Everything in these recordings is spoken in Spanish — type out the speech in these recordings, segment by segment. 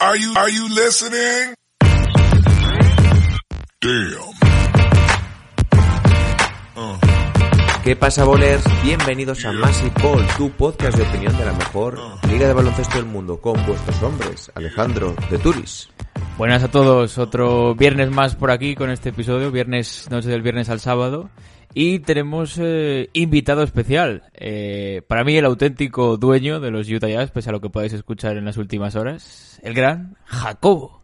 Are you are you listening? Damn. ¿Qué pasa, bolers? Bienvenidos a Massive Ball, tu podcast de opinión de la mejor liga de baloncesto del mundo, con vuestros hombres, Alejandro de Turis. Buenas a todos, otro viernes más por aquí con este episodio, viernes, noche del viernes al sábado. Y tenemos eh, invitado especial, eh, para mí el auténtico dueño de los Utah Jazz, pese a lo que podáis escuchar en las últimas horas, el gran Jacobo.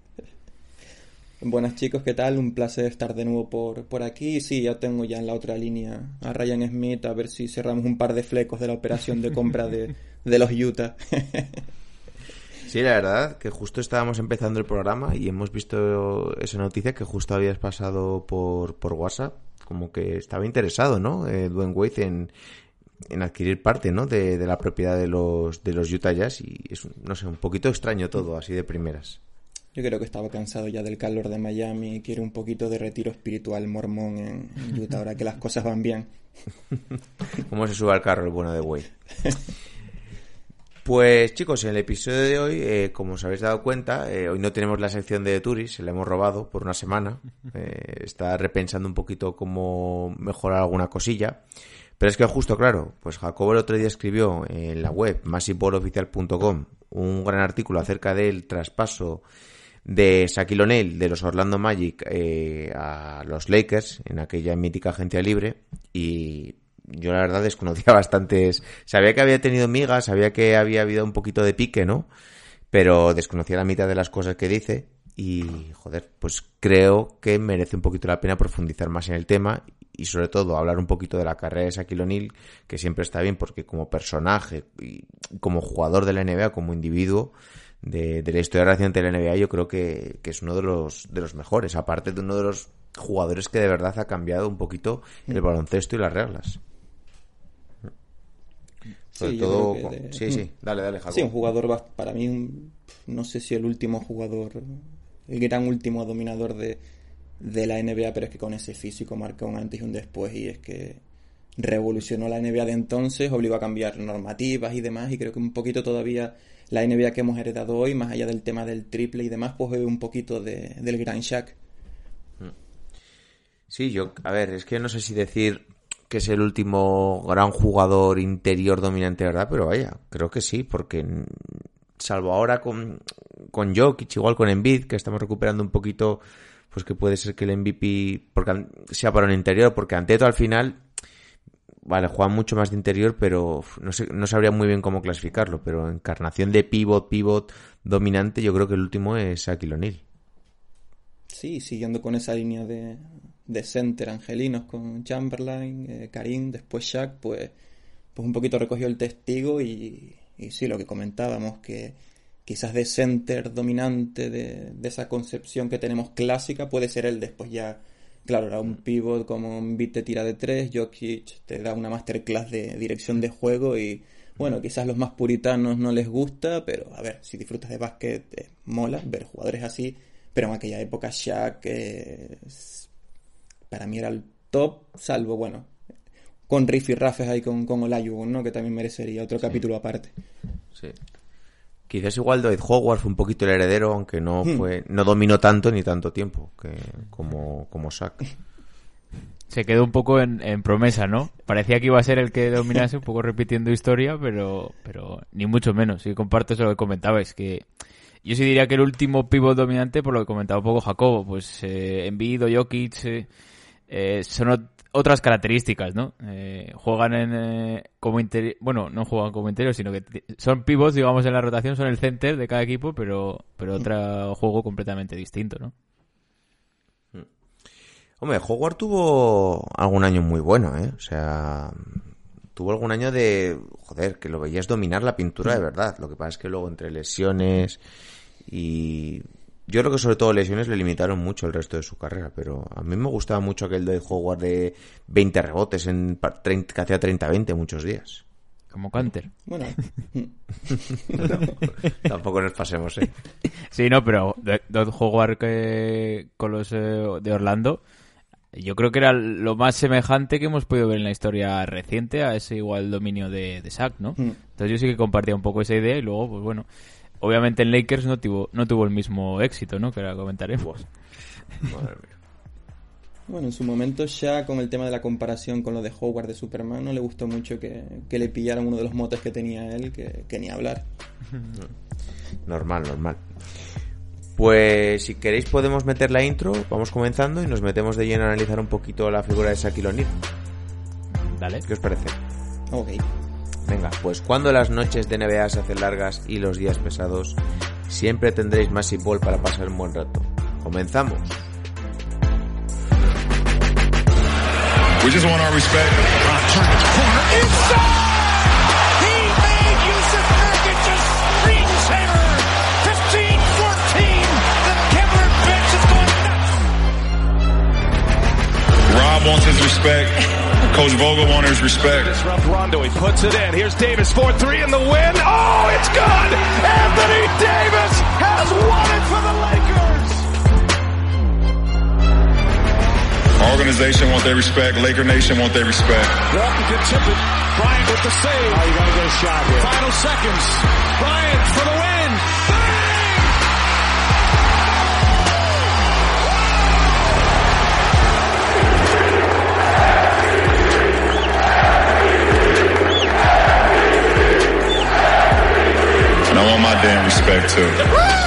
Buenas chicos, ¿qué tal? Un placer estar de nuevo por, por aquí. Sí, ya tengo ya en la otra línea a Ryan Smith, a ver si cerramos un par de flecos de la operación de compra de, de los Utah. Sí, la verdad que justo estábamos empezando el programa y hemos visto esa noticia que justo habías pasado por, por WhatsApp, como que estaba interesado, ¿no? Eh, Dwayne Wade en, en adquirir parte, ¿no? De, de la propiedad de los, de los Utah Jazz y es, no sé, un poquito extraño todo, así de primeras. Yo creo que estaba cansado ya del calor de Miami y quiere un poquito de retiro espiritual mormón en, Utah ahora que las cosas van bien. ¿Cómo se sube al carro el bueno de Wade? Pues chicos, en el episodio de hoy, eh, como os habéis dado cuenta, eh, hoy no tenemos la sección de Turis, se la hemos robado por una semana. Eh, está repensando un poquito cómo mejorar alguna cosilla. Pero es que justo, claro, pues Jacobo el otro día escribió en la web massiveboloficial.com un gran artículo acerca del traspaso de Shaquille O'Neal de los Orlando Magic eh, a los Lakers en aquella mítica agencia libre y yo la verdad desconocía bastantes. Sabía que había tenido migas, sabía que había habido un poquito de pique, ¿no? Pero desconocía la mitad de las cosas que dice y, joder, pues creo que merece un poquito la pena profundizar más en el tema y sobre todo hablar un poquito de la carrera de Shaquille O'Neal, que siempre está bien porque como personaje y como jugador de la NBA, como individuo de, de la historia reciente de la NBA, yo creo que, que es uno de los, de los mejores, aparte de uno de los jugadores que de verdad ha cambiado un poquito el baloncesto y las reglas. Sobre Sí, todo, con- de- sí, sí, dale, dale, Jacob. Sí, un jugador para mí, un- no sé si el último jugador, el gran último dominador de, de la NBA, pero es que con ese físico marca un antes y un después y es que revolucionó la NBA de entonces, obligó a cambiar normativas y demás y creo que un poquito todavía la NBA que hemos heredado hoy, más allá del tema del triple y demás, pues un poquito de, del gran Shaq. Sí, yo, a ver, es que no sé si decir que es el último gran jugador interior dominante, ¿verdad? Pero vaya, creo que sí, porque salvo ahora con, con Jokic, igual con Embiid, que estamos recuperando un poquito, pues que puede ser que el MVP porque sea para un interior, porque Anteto al final, vale, juega mucho más de interior, pero no sé, no sabría muy bien cómo clasificarlo, pero encarnación de pivot, pivot dominante, yo creo que el último es Shaquille O'Neal. Sí, siguiendo con esa línea de, de center angelinos con Chamberlain, eh, Karim, después Shaq, pues, pues un poquito recogió el testigo y, y sí, lo que comentábamos, que quizás de center dominante de, de esa concepción que tenemos clásica puede ser él después ya, claro, era un pivot como un beat te tira de tres, Jokic te da una masterclass de dirección de juego y bueno, quizás los más puritanos no les gusta, pero a ver, si disfrutas de básquet, eh, mola ver jugadores así, pero en aquella época Shaq eh, para mí era el top, salvo, bueno, con Riff y Rafes ahí con, con Olajuwon, ¿no? Que también merecería otro capítulo aparte. Sí. Quizás igual Dwight Howard fue un poquito el heredero, aunque no Hmm. fue, no dominó tanto ni tanto tiempo que, como, como Shaq. Se quedó un poco en, en promesa, ¿no? Parecía que iba a ser el que dominase, un poco repitiendo historia, pero, pero ni mucho menos. Y comparto eso que comentabais, que yo sí diría que el último pivot dominante, por lo que comentaba un poco Jacobo, pues eh, Embiid o Jokic eh, eh, son ot- otras características, ¿no? Eh, juegan en, eh, como interior, bueno, no juegan como interior, sino que son pivots, digamos, en la rotación, son el center de cada equipo, pero, pero otro juego completamente distinto, ¿no? Hombre, Howard tuvo algún año muy bueno, ¿eh? O sea, tuvo algún año de, joder, que lo veías dominar la pintura de verdad. Lo que pasa es que luego entre lesiones Y yo creo que sobre todo lesiones le limitaron mucho el resto de su carrera, pero a mí me gustaba mucho aquel de Howard de 20 rebotes en par- 30 que hacía 30-20 muchos días. Como Canter. Bueno, Tampoco nos pasemos, ¿eh? Sí, no, pero Do- Dodd Howard que- con los eh, de Orlando, yo creo que era lo más semejante que hemos podido ver en la historia reciente a ese igual dominio de, de Shaq, ¿no? Mm. Entonces yo sí que compartía un poco esa idea y luego, pues bueno, obviamente en Lakers no tuvo, no tuvo el mismo éxito, ¿no? Que ahora comentaremos. Bueno, en su momento ya con el tema de la comparación con lo de Howard de Superman no le gustó mucho que, que le pillaran uno de los motes que tenía él, que, que ni hablar. Normal, normal. Pues si queréis podemos meter la intro, vamos comenzando y nos metemos de lleno a analizar un poquito la figura de Shaquille O'Neal. Dale. ¿Qué os parece? Ok. Venga, pues cuando las noches de NBA se hacen largas y los días pesados, siempre tendréis más ball para pasar un buen rato. Comenzamos. We just want our respect. He made Yusuf Nurkic a screensaver. 15-14. The Kevlar bench is going nuts. Rob wants his respect. Coach Vogel wants his respect. Disrupt Rondo. He puts it in. Here's Davis 4-3 in the win. Oh, it's good. Anthony Davis has won it for the Lakers. Our organization want their respect. Laker Nation want their respect. Walton can tip it. Bryant with the save. Oh, you gotta get a shot here. Final seconds. Bryant for the win. Damn respect too.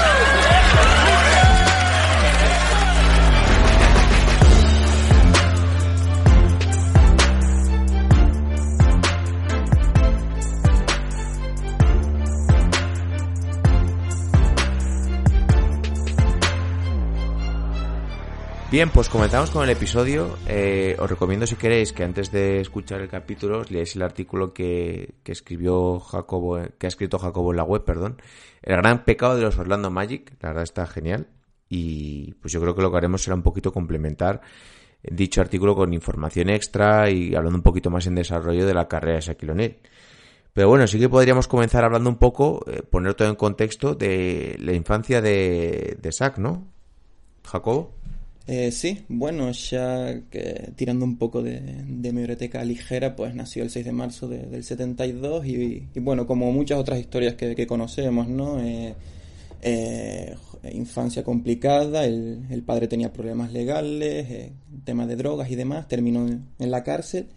Bien, pues comenzamos con el episodio. Eh, os recomiendo si queréis que antes de escuchar el capítulo os leáis el artículo que, que escribió Jacobo, que ha escrito Jacobo en la web, perdón. El gran pecado de los Orlando Magic, la verdad está genial. Y pues yo creo que lo que haremos será un poquito complementar dicho artículo con información extra y hablando un poquito más en desarrollo de la carrera de Shaquille O'Neal. Pero bueno, sí que podríamos comenzar hablando un poco, eh, poner todo en contexto de la infancia de, de ¿no? Jacobo. Eh, sí, bueno, ya que tirando un poco de, mi biblioteca ligera, pues nació el 6 de marzo de- del 72 y, y bueno, como muchas otras historias que, conocemos, ¿no? Eh, eh, infancia complicada, el, padre tenía problemas legales, eh, temas de drogas y demás, terminó en, en la cárcel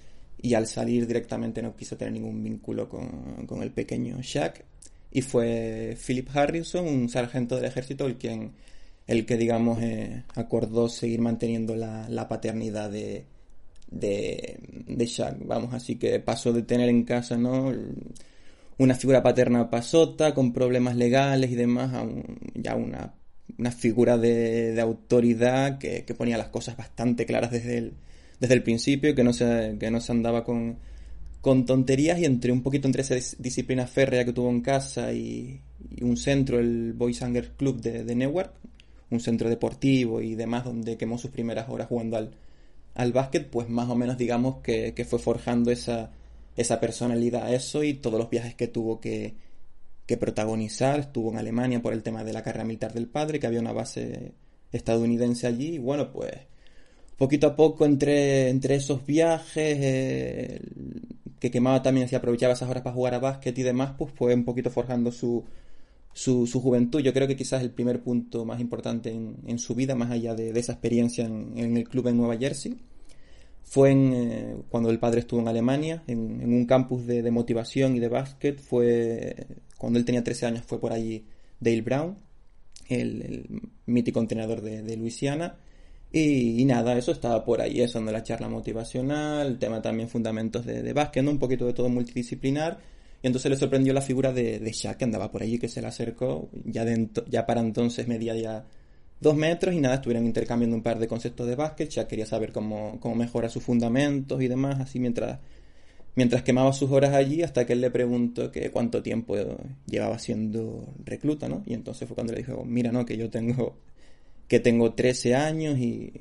y al salir directamente no quiso tener ningún vínculo con, con el pequeño Shaq y fue Philip Harrison, un sargento del ejército, el quien el que digamos eh, acordó seguir manteniendo la, la paternidad de, de, de Shaq, vamos, así que pasó de tener en casa, ¿no? una figura paterna pasota, con problemas legales y demás, a un- ya una, una figura de, de autoridad que, que ponía las cosas bastante claras desde el, desde el principio, que no se, que no se andaba con, con tonterías y entre un poquito entre esa dis- disciplina férrea que tuvo en casa y, un centro, el Boys Hunger Club de, de Newark, un centro deportivo y demás donde quemó sus primeras horas jugando al, al básquet, pues más o menos digamos que, que fue forjando esa, esa personalidad, eso y todos los viajes que tuvo que, que protagonizar. Estuvo en Alemania por el tema de la carrera militar del padre, que había una base estadounidense allí. Y bueno, pues poquito a poco entre, entre esos viajes, eh, que quemaba también, si aprovechaba esas horas para jugar a básquet y demás, pues fue un poquito forjando su, su, su juventud. Yo creo que quizás el primer punto más importante en, en su vida, más allá de, esa experiencia en, el club en Nueva Jersey, fue en, eh, cuando el padre estuvo en Alemania, en, un campus de, motivación y de básquet. Fue cuando él tenía 13 años, fue por allí Dale Brown, el, el mítico entrenador de, de Luisiana. Y, nada, eso estaba por ahí, eso, donde la charla motivacional, el tema también fundamentos de, de básquet, ¿no? un poquito de todo multidisciplinar. Y entonces le sorprendió la figura de, de Shaq, que andaba por allí, que se le acercó. Ya, de ya para entonces medía ya dos metros y nada, estuvieron intercambiando un par de conceptos de básquet. Shaq quería saber cómo, cómo mejora sus fundamentos y demás, así mientras mientras quemaba sus horas allí hasta que él le preguntó que cuánto tiempo llevaba siendo recluta, ¿no? Y entonces fue cuando le dijo, mira, no, que yo tengo que tengo 13 años y,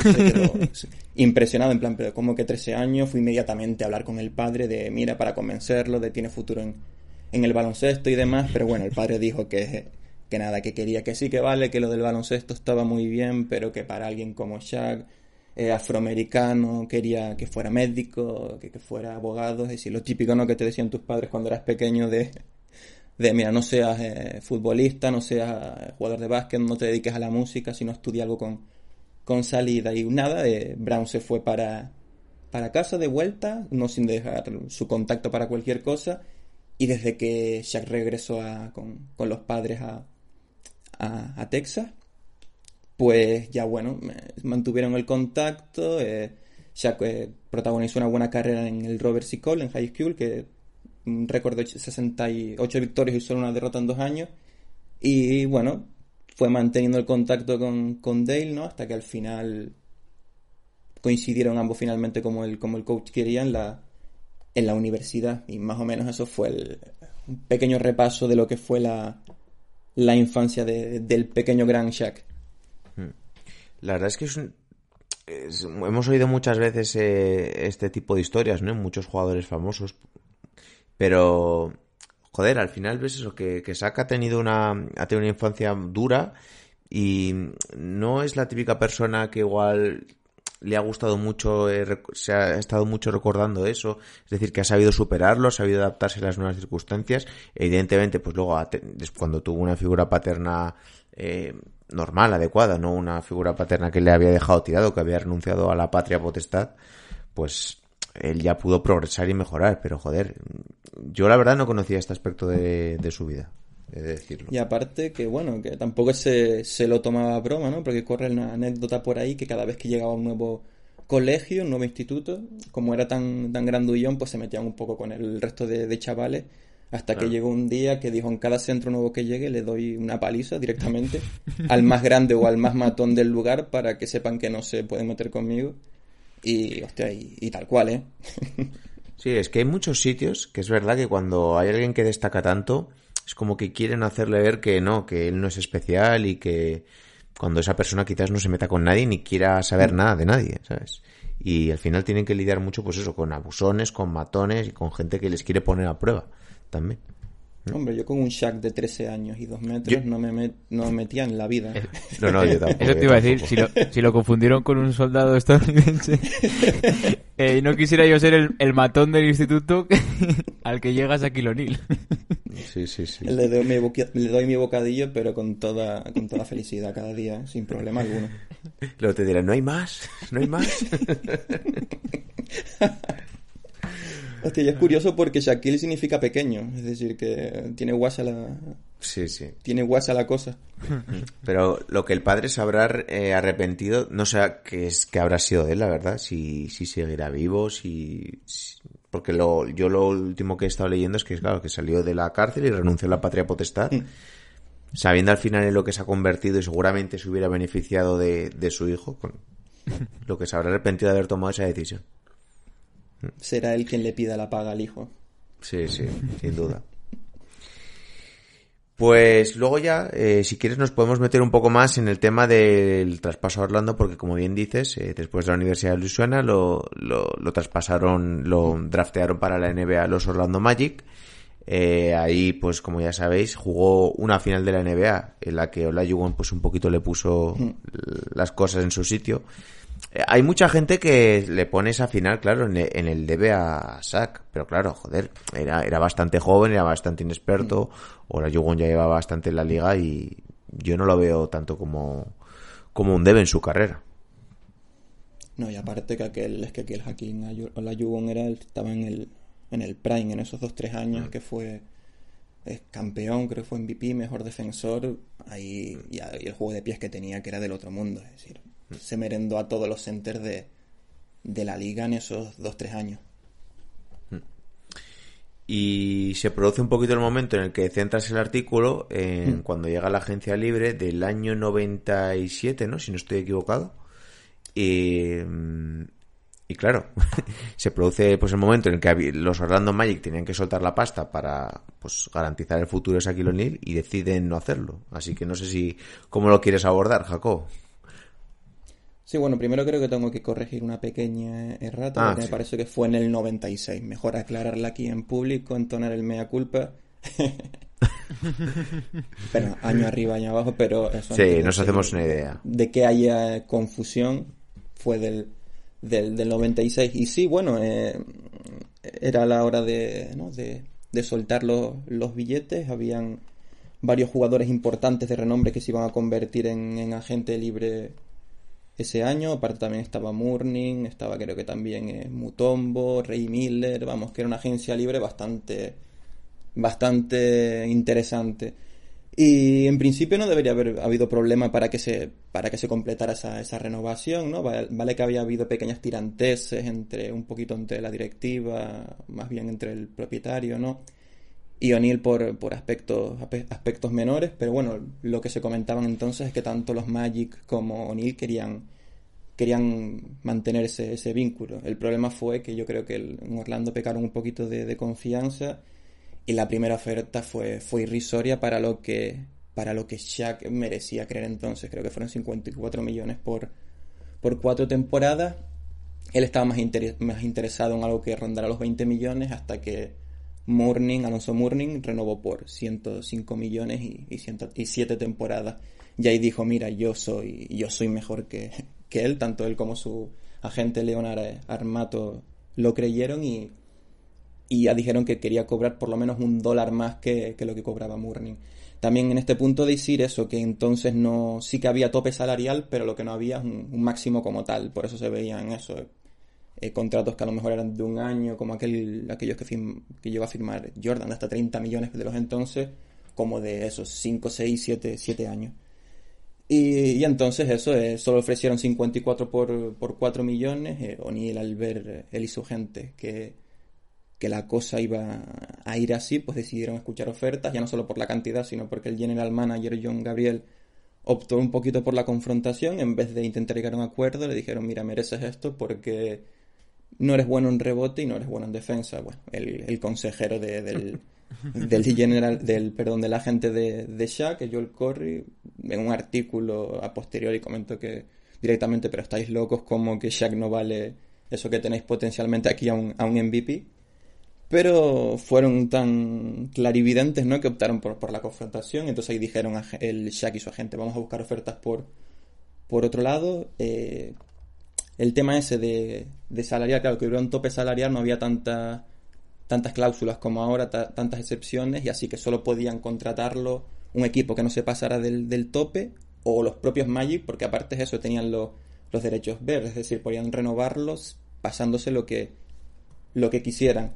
se quedó impresionado en plan, pero como que 13 años, fui inmediatamente a hablar con el padre de, mira, para convencerlo de tiene futuro en, en el baloncesto y demás, pero bueno, el padre dijo que, que nada, que quería que sí, que vale, que lo del baloncesto estaba muy bien, pero que para alguien como Shaq, eh, afroamericano, quería que fuera médico, que, que fuera abogado, es decir, lo típico ¿no? que te decían tus padres cuando eras pequeño de, de mira, no seas eh, futbolista, no seas jugador de básquet, no te dediques a la música, sino estudia algo con, con salida. Y nada, eh, Brown se fue para, para casa de vuelta, no sin dejar su contacto para cualquier cosa. Y desde que Shaq regresó a, con, con, los padres a, a, a, Texas, pues ya bueno, mantuvieron el contacto. Eh, eh, protagonizó una buena carrera en el Robert C. Cole, en High School, que un récord de 68 victorias y solo una derrota en dos años. Y bueno, fue manteniendo el contacto con, con Dale, ¿no? Hasta que al final coincidieron ambos finalmente como el, como el coach quería en la, en la universidad. Y más o menos eso fue un pequeño repaso de lo que fue la, la infancia de, del pequeño Gran Shaq. La verdad es que es un, hemos oído muchas veces eh, este tipo de historias, ¿no? Muchos jugadores famosos. Pero, joder, al final ves eso, que, que Saka ha tenido una, ha tenido una infancia dura y no es la típica persona que igual le ha gustado mucho, eh, se ha estado mucho recordando eso, es decir, que ha sabido superarlo, ha sabido adaptarse a las nuevas circunstancias. Evidentemente, pues luego, cuando tuvo una figura paterna eh, normal, adecuada, no una figura paterna que le había dejado tirado, que había renunciado a la patria potestad, pues él ya pudo progresar y mejorar, pero joder, yo la verdad no conocía este aspecto de, de su vida. He de decirlo. Y aparte que bueno, que tampoco se, se lo tomaba a broma, ¿no? Porque corre una anécdota por ahí que cada vez que llegaba a un nuevo colegio, un nuevo instituto, como era tan, tan grandullón, pues se metían un poco con el resto de, de chavales. Hasta claro. que llegó un día que dijo, en cada centro nuevo que llegue le doy una paliza directamente al más grande o al más matón del lugar para que sepan que no se pueden meter conmigo. Y, hostia, y, y tal cual, ¿eh? sí, es que hay muchos sitios que es verdad que cuando hay alguien que destaca tanto, es como que quieren hacerle ver que no, que él no es especial y que cuando esa persona quizás no se meta con nadie ni quiera saber nada de nadie, ¿sabes? Y al final tienen que lidiar mucho, pues eso, con abusones, con matones y con gente que les quiere poner a prueba también. Hombre, yo con un Shaq de 13 años y 2 metros Yo- no, me met- no me metía en la vida. No, no, yo tampoco. Eso te iba a decir, si lo, si lo confundieron con un soldado estadounidense, eh, no quisiera yo ser el, el matón del instituto al que llegas a O'Neal. Sí, sí, sí. Le doy, mi boqui- le doy mi bocadillo, pero con toda, con toda felicidad cada día, sin problema alguno. Luego te dirán, no hay más, no hay más. Y es curioso porque Shaquille significa pequeño, es decir, que tiene guasa la, Sí, sí. tiene guasa la cosa. Pero lo que el padre se habrá eh, arrepentido, no sé qué es que habrá sido de él, la verdad, si, si seguirá vivo, si, si- porque lo, yo lo último que he estado leyendo es que claro, que salió de la cárcel y renunció a la patria potestad, sabiendo al final en lo que se ha convertido y seguramente se hubiera beneficiado de, de su hijo, con lo que se habrá arrepentido de haber tomado esa decisión. Será él quien le pida la paga al hijo. Sí, sí, sin duda. Pues luego ya, eh, si quieres, nos podemos meter un poco más en el tema del traspaso a Orlando, porque como bien dices, eh, después de la Universidad de Luisiana lo, lo, lo traspasaron, lo draftearon para la NBA los Orlando Magic. Eh, ahí, pues como ya sabéis, jugó una final de la NBA en la que Olajuwon pues un poquito le puso las cosas en su sitio. Hay mucha gente que le pone esa final, claro, en el, en el debe a Sack, pero claro, joder, era, era bastante joven, era bastante inexperto, ahora Yugon ya lleva bastante en la liga y yo no lo veo tanto como, como un debe en su carrera. No, y aparte que aquel, es que aquel Hakim Olajuwon era, el- estaba en el, en el prime, en esos dos, tres años que fue campeón, creo que fue MVP, mejor defensor, ahí, y el juego de pies que tenía que era del otro mundo, es decir, se merendó a todos los centers de, de la liga en esos dos, tres años. Y se produce un poquito el momento en el que centras el artículo en cuando llega la agencia libre del año 97, ¿no? Si no estoy equivocado. Y, mm, Y claro, se produce pues el momento en el que los Orlando Magic tenían que soltar la pasta para pues garantizar el futuro de Shaquille O'Neal y deciden no hacerlo. Así que no sé si cómo lo quieres abordar, Jacob. Sí, bueno, primero creo que tengo que corregir una pequeña errata, Ah, porque sí. me parece que fue en el 96. Mejor aclararla aquí en público, entonar el mea culpa. pero año arriba, año abajo, pero eso. Sí, nos que- hacemos una idea. De que haya confusión, fue del, del, del 96. Y sí, bueno, eh, era la hora de, ¿no? de, de soltar los, los billetes. Habían varios jugadores importantes de renombre que se iban a convertir en, en agente libre ese año. Aparte también estaba Murning, estaba creo que también eh, Mutombo, Ray Miller, vamos, que era una agencia libre bastante, bastante interesante. Y en principio no debería haber habido problema para que se, para que se completara esa, esa renovación, ¿no? Vale, vale que había habido pequeñas tiranteses entre, un poquito entre la directiva, más bien entre el propietario, ¿no? Y O'Neill por, por aspectos, aspectos menores, pero bueno, lo que se comentaban entonces es que tanto los Magic como O'Neill querían, querían mantener ese, ese vínculo. El problema fue que yo creo que en Orlando pecaron un poquito de, confianza y la primera oferta fue, fue irrisoria para lo que para lo que Shaq merecía creer entonces. Creo que fueron 54 millones por, por cuatro temporadas. Él estaba más interesado en algo que rondara los 20 millones hasta que Morning, Alonso Morning, renovó por 105 millones y, y, ciento- y siete temporadas. Y ahí dijo, mira, yo soy, yo soy mejor que, que él, tanto él como su agente Leonard Armato lo creyeron y, y ya dijeron que quería cobrar por lo menos un dólar más que, que lo que cobraba Morning. También en este punto decir eso, que entonces no, sí que había tope salarial, pero lo que no había es un, un máximo como tal, por eso se veían eso, eh, contratos que a lo mejor eran de un año, como aquel, aquellos que, firm- que llegó a firmar Jordan, hasta 30 millones de los entonces, como de esos 5, 6, 7, 7 años. Y, entonces eso, eh, solo ofrecieron 54 por, por 4 millones, eh, O'Neill al ver, eh, él y su gente, que, que la cosa iba a ir así, pues decidieron escuchar ofertas, ya no solo por la cantidad, sino porque el general manager John Gabriel optó un poquito por la confrontación, en vez de intentar llegar a un acuerdo, le dijeron, mira, mereces esto porque no eres bueno en rebote y no eres bueno en defensa. Bueno, el, el consejero de- del, del general, del, perdón, del agente de, de Shaq, Joel Corey, en un artículo a posteriori comentó que directamente, pero estáis locos como que Shaq no vale eso que tenéis potencialmente aquí a un, a un MVP. Pero fueron tan clarividentes, ¿no? Que optaron por, por la confrontación. Entonces ahí dijeron a el Shaq y su agente, vamos a buscar ofertas por, por otro lado. Eh, el tema ese de, de salarial, claro, que hubiera un tope salarial, no había tanta, tantas cláusulas como ahora, ta- tantas excepciones, y así que solo podían contratarlo un equipo que no se pasara del, del tope, o los propios Magic, porque aparte de eso tenían los, los derechos verdes, es decir, podían renovarlos pasándose lo que, lo que quisieran.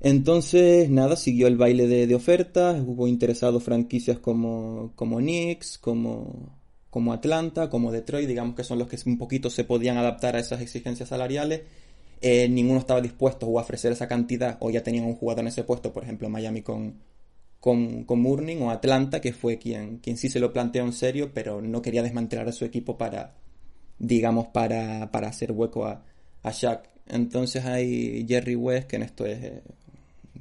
Entonces, nada, siguió el baile de, de ofertas, hubo interesados franquicias como, como Knicks, como, como Atlanta, como Detroit, digamos que son los que un poquito se podían adaptar a esas exigencias salariales. Eh, ninguno estaba dispuesto a ofrecer esa cantidad o ya tenían un jugador en ese puesto, por ejemplo Miami con, con, con Murning o Atlanta, que fue quien, quien sí se lo planteó en serio, pero no quería desmantelar a su equipo para, digamos, para, para hacer hueco a, a Shaq. Entonces hay Jerry West, que en esto es eh,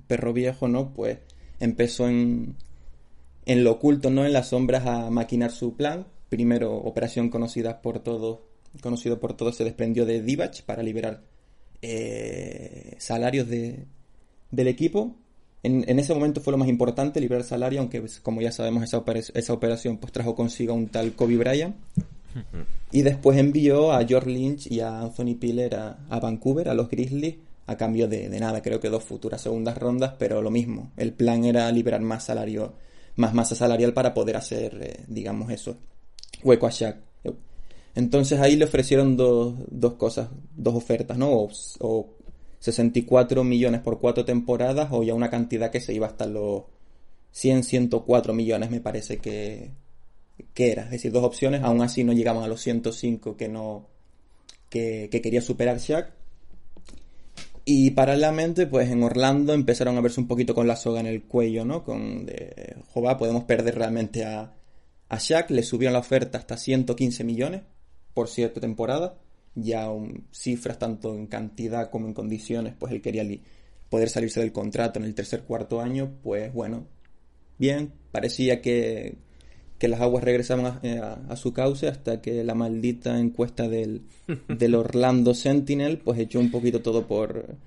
perro viejo, ¿no? Pues empezó en, en lo oculto, ¿no? En las sombras a maquinar su plan. Primero, operación conocida por todos, conocido por todos, se desprendió de Divac para liberar eh, salarios de, del equipo. En, en ese momento fue lo más importante, liberar salario, aunque pues, como ya sabemos esa, opera- esa operación pues trajo consigo a un tal Kobe Bryant. Y después envió a George Lynch y a Anthony Piller a, a Vancouver, a los Grizzlies, a cambio de, de nada, creo que dos futuras segundas rondas, pero lo mismo. El plan era liberar más salario, más masa salarial para poder hacer, eh, digamos eso, hueco a Shaq. Entonces ahí le ofrecieron dos, dos cosas, dos ofertas, ¿no? O, o 64 millones por cuatro temporadas o ya una cantidad que se iba hasta los 100, 104 millones me parece que, que era. Es decir, dos opciones, aún así no llegaban a los 105 que no que, que quería superar Shaq. Y paralelamente, pues en Orlando empezaron a verse un poquito con la soga en el cuello, ¿no? Con de, jova, podemos perder realmente a, a Shaq. Le subieron la oferta hasta 115 millones por siete temporadas. ya un- cifras tanto en cantidad como en condiciones, pues él quería poder salirse del contrato en el tercer cuarto año, pues bueno, bien, parecía que, que las aguas regresaban a, eh, a- a su cauce hasta que la maldita encuesta del, del Orlando Sentinel pues echó un poquito todo por,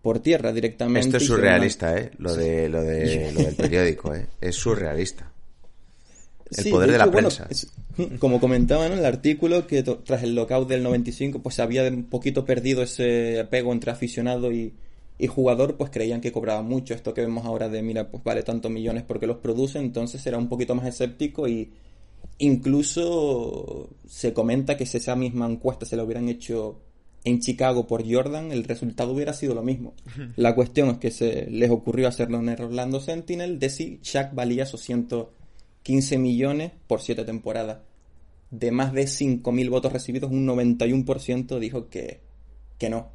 por tierra directamente. Esto es surrealista, ¿eh? Lo, de, lo, de, lo del periódico, ¿eh? Es surrealista. El Sí, poder de, la bueno, prensa. es- como comentaba en el artículo, que tras el lockout del 95, pues se había un poquito perdido ese apego entre aficionado y, y jugador, pues creían que cobraba mucho. Esto que vemos ahora de, mira, pues vale tantos millones porque los produce, entonces era un poquito más escéptico y incluso se comenta que si esa misma encuesta se la hubieran hecho en Chicago por Jordan, el resultado hubiera sido lo mismo. La cuestión es que se les ocurrió hacerlo en el Orlando Sentinel de si Shaq valía esos 115 millones por 7 temporadas. De más de 5.000 votos recibidos, un 91% dijo que, que no.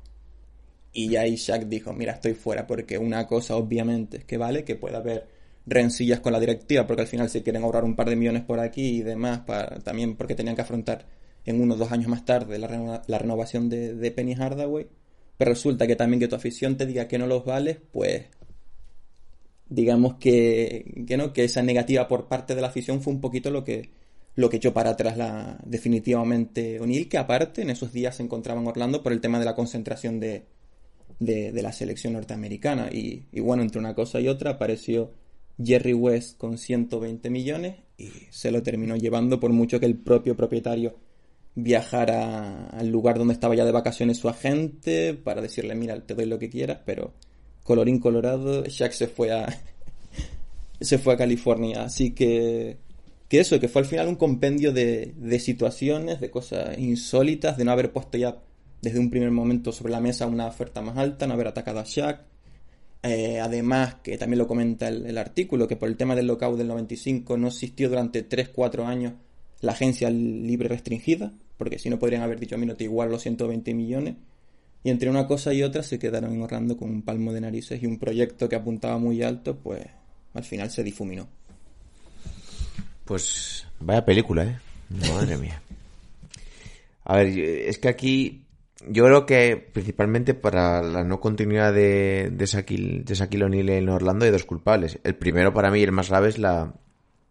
Y ahí Shaq dijo, mira, estoy fuera, porque una cosa obviamente es que vale, que pueda haber rencillas con la directiva, porque al final se quieren ahorrar un par de millones por aquí y demás, para, también porque tenían que afrontar en unos dos años más tarde la, la renovación de, de Penny Hardaway. Pero resulta que también que tu afición te diga que no los vales, pues digamos que, que no, que esa negativa por parte de la afición fue un poquito lo que, lo que echó para atrás la, definitivamente O'Neill, que aparte en esos días se encontraba en Orlando por el tema de la concentración de, de, de la selección norteamericana. Y, y bueno, entre una cosa y otra apareció Jerry West con 120 millones y se lo terminó llevando por mucho que el propio propietario viajara al lugar donde estaba ya de vacaciones su agente para decirle, mira, te doy lo que quieras, pero colorín colorado, Shaq se fue a se fue a California, así que que eso, que fue al final un compendio de, de situaciones, de cosas insólitas, de no haber puesto ya desde un primer momento sobre la mesa una oferta más alta, no haber atacado a Shaq. Eh, además, que también lo comenta el, artículo, que por el tema del lockout del 95 no existió durante 3-4 años la agencia libre restringida, porque si no podrían haber dicho a mí no te igual los 120 millones. Y entre una cosa y otra se quedaron en Orlando con un palmo de narices y un proyecto que apuntaba muy alto, pues al final se difuminó. Pues vaya película, ¿eh? Madre mía. A ver, es que aquí yo creo que principalmente para la no continuidad de, de, Shaquille, de en Orlando hay dos culpables. El primero para mí, el más grave, es la,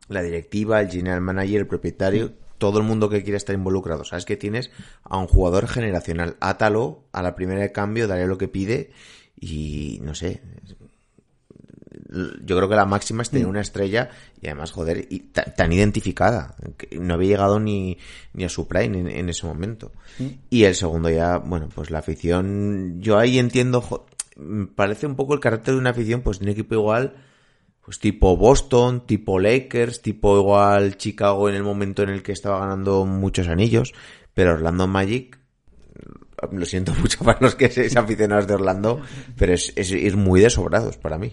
la directiva, el general manager, el propietario, todo el mundo que quiere estar involucrado. Sabes que tienes a un jugador generacional. Átalo a la primera de cambio, dale lo que pide y no sé, yo creo que la máxima es tener una estrella y además, joder, y ta- tan identificada. que no había llegado ni, ni a su prime en, en ese momento. Y el segundo ya, bueno, pues la afición, yo ahí entiendo, parece un poco el carácter de una afición, pues un equipo igual, pues tipo Boston, tipo Lakers, tipo igual Chicago en el momento en el que estaba ganando muchos anillos, pero Orlando Magic, lo siento mucho para los que seáis aficionados de Orlando, pero es, es ir muy desobrados para mí.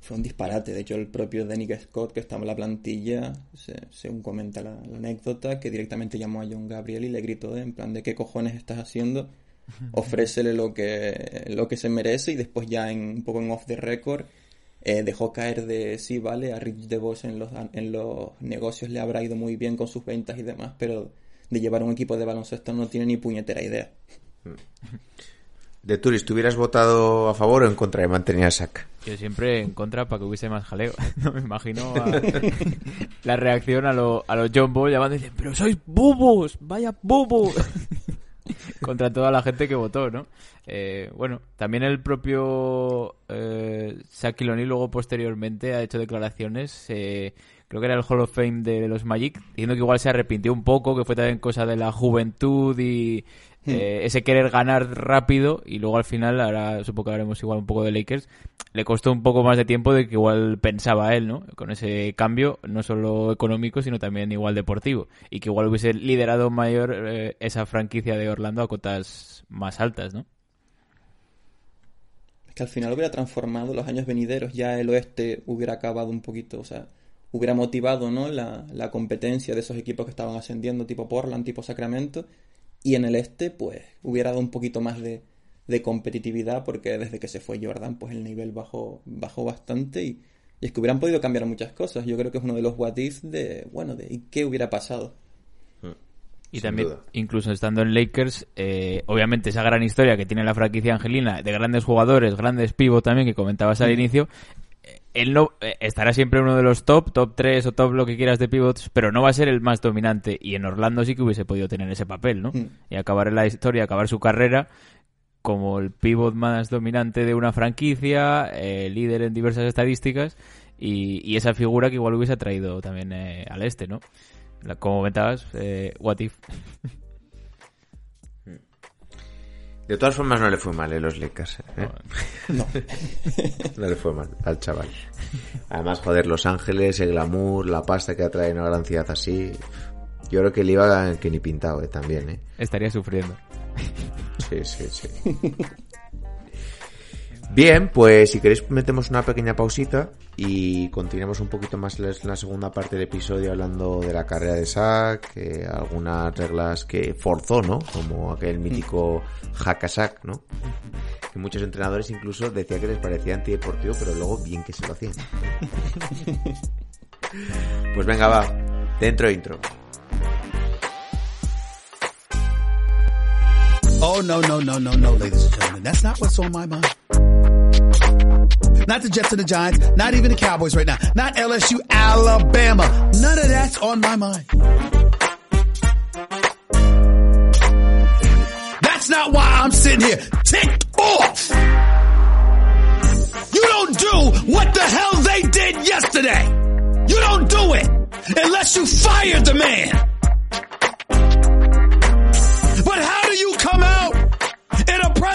Fue un disparate. De hecho, el propio Denick Scott, que estaba en la plantilla, se- según comenta la, la anécdota, que directamente llamó a John Gabriel y le gritó en plan de qué cojones estás haciendo, ofrécele lo que, lo que se merece y después ya en, un poco en off the record eh, dejó caer de sí, vale, a Rich DeVos en los, en los negocios le habrá ido muy bien con sus ventas y demás, pero de llevar un equipo de baloncesto no tiene ni puñetera idea. De Turis, ¿tú hubieras votado a favor o en contra de mantener a Sac? Yo siempre en contra para que hubiese más jaleo. No me imagino a- la reacción a, lo- a los John Ball llamando y dicen, pero sois bobos, vaya bobos. Contra toda la gente que votó, ¿no? Eh, bueno, también el propio eh, Shaquille O'Neal luego posteriormente ha hecho declaraciones, eh, creo que era el Hall of Fame de los Magic, diciendo que igual se arrepintió un poco, que fue también cosa de la juventud y eh, ese querer ganar rápido y luego al final, ahora supongo que hablaremos igual un poco de Lakers, le costó un poco más de tiempo de que igual pensaba él, ¿no? Con ese cambio, no solo económico, sino también igual deportivo. Y que igual hubiese liderado mayor eh, esa franquicia de Orlando a cotas más altas, ¿no? Es que al final hubiera transformado los años venideros, ya el oeste hubiera acabado un poquito, o sea, hubiera motivado, ¿no? La, la competencia de esos equipos que estaban ascendiendo, tipo Portland, tipo Sacramento, y en el este, pues, hubiera dado un poquito más de, de competitividad, porque desde que se fue Jordan, pues el nivel bajó, bajó bastante, y, y es que hubieran podido cambiar muchas cosas. Yo creo que es uno de los what if de, bueno, de ¿y qué hubiera pasado? Y Sin también, duda. incluso estando en Lakers, eh, obviamente esa gran historia que tiene la franquicia angelina, de grandes jugadores, grandes pivot también, que comentabas al inicio, eh, él no eh, estará siempre uno de los top, top 3 o top lo que quieras de pivots, pero no va a ser el más dominante. Y en Orlando sí que hubiese podido tener ese papel, ¿no? Mm. Y acabar en la historia, acabar su carrera como el pivot más dominante de una franquicia, eh, líder en diversas estadísticas y, y esa figura que igual hubiese traído también eh, al este, ¿no? La- como comentabas, eh, What If. De todas formas no le fue mal, ¿eh? Los Lakers. ¿eh? No. No le fue mal al chaval. Además, joder, Los Ángeles, el glamour, la pasta que atrae una gran ciudad así. Yo creo que le iba que ni pintado, ¿eh? También, ¿eh? Estaría sufriendo. Sí, sí, sí. Bien, pues si queréis metemos una pequeña pausita y continuamos un poquito más en la segunda parte del episodio hablando de la carrera de Sack, eh, algunas reglas que forzó, ¿no? Como aquel mítico hack a sack, ¿no? Que muchos entrenadores incluso decían que les parecía antideportivo, pero luego bien que se lo hacían. pues venga, va. Dentro intro. Oh, no, no, no, no, no, ladies and gentlemen. That's not what's on my mind. Not the Jets and the Giants, not even the Cowboys right now, not LSU, Alabama. None of that's on my mind. That's not why I'm sitting here ticked off. You don't do what the hell they did yesterday. You don't do it unless you fired the man.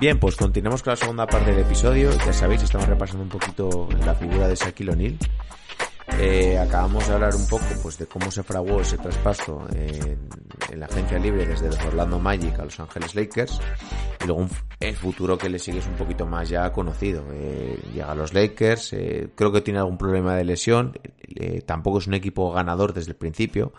Bien, pues continuamos con la segunda parte del episodio. Ya sabéis, estamos repasando un poquito la figura de Shaquille O'Neal. Eh, acabamos de hablar un poco pues de cómo se fraguó ese traspaso en, la agencia libre desde los Orlando Magic a Los Ángeles Lakers y luego un el futuro que le sigue es un poquito más ya conocido Eh, llega a los Lakers eh, creo que tiene algún problema de lesión eh, tampoco es un equipo ganador desde el principio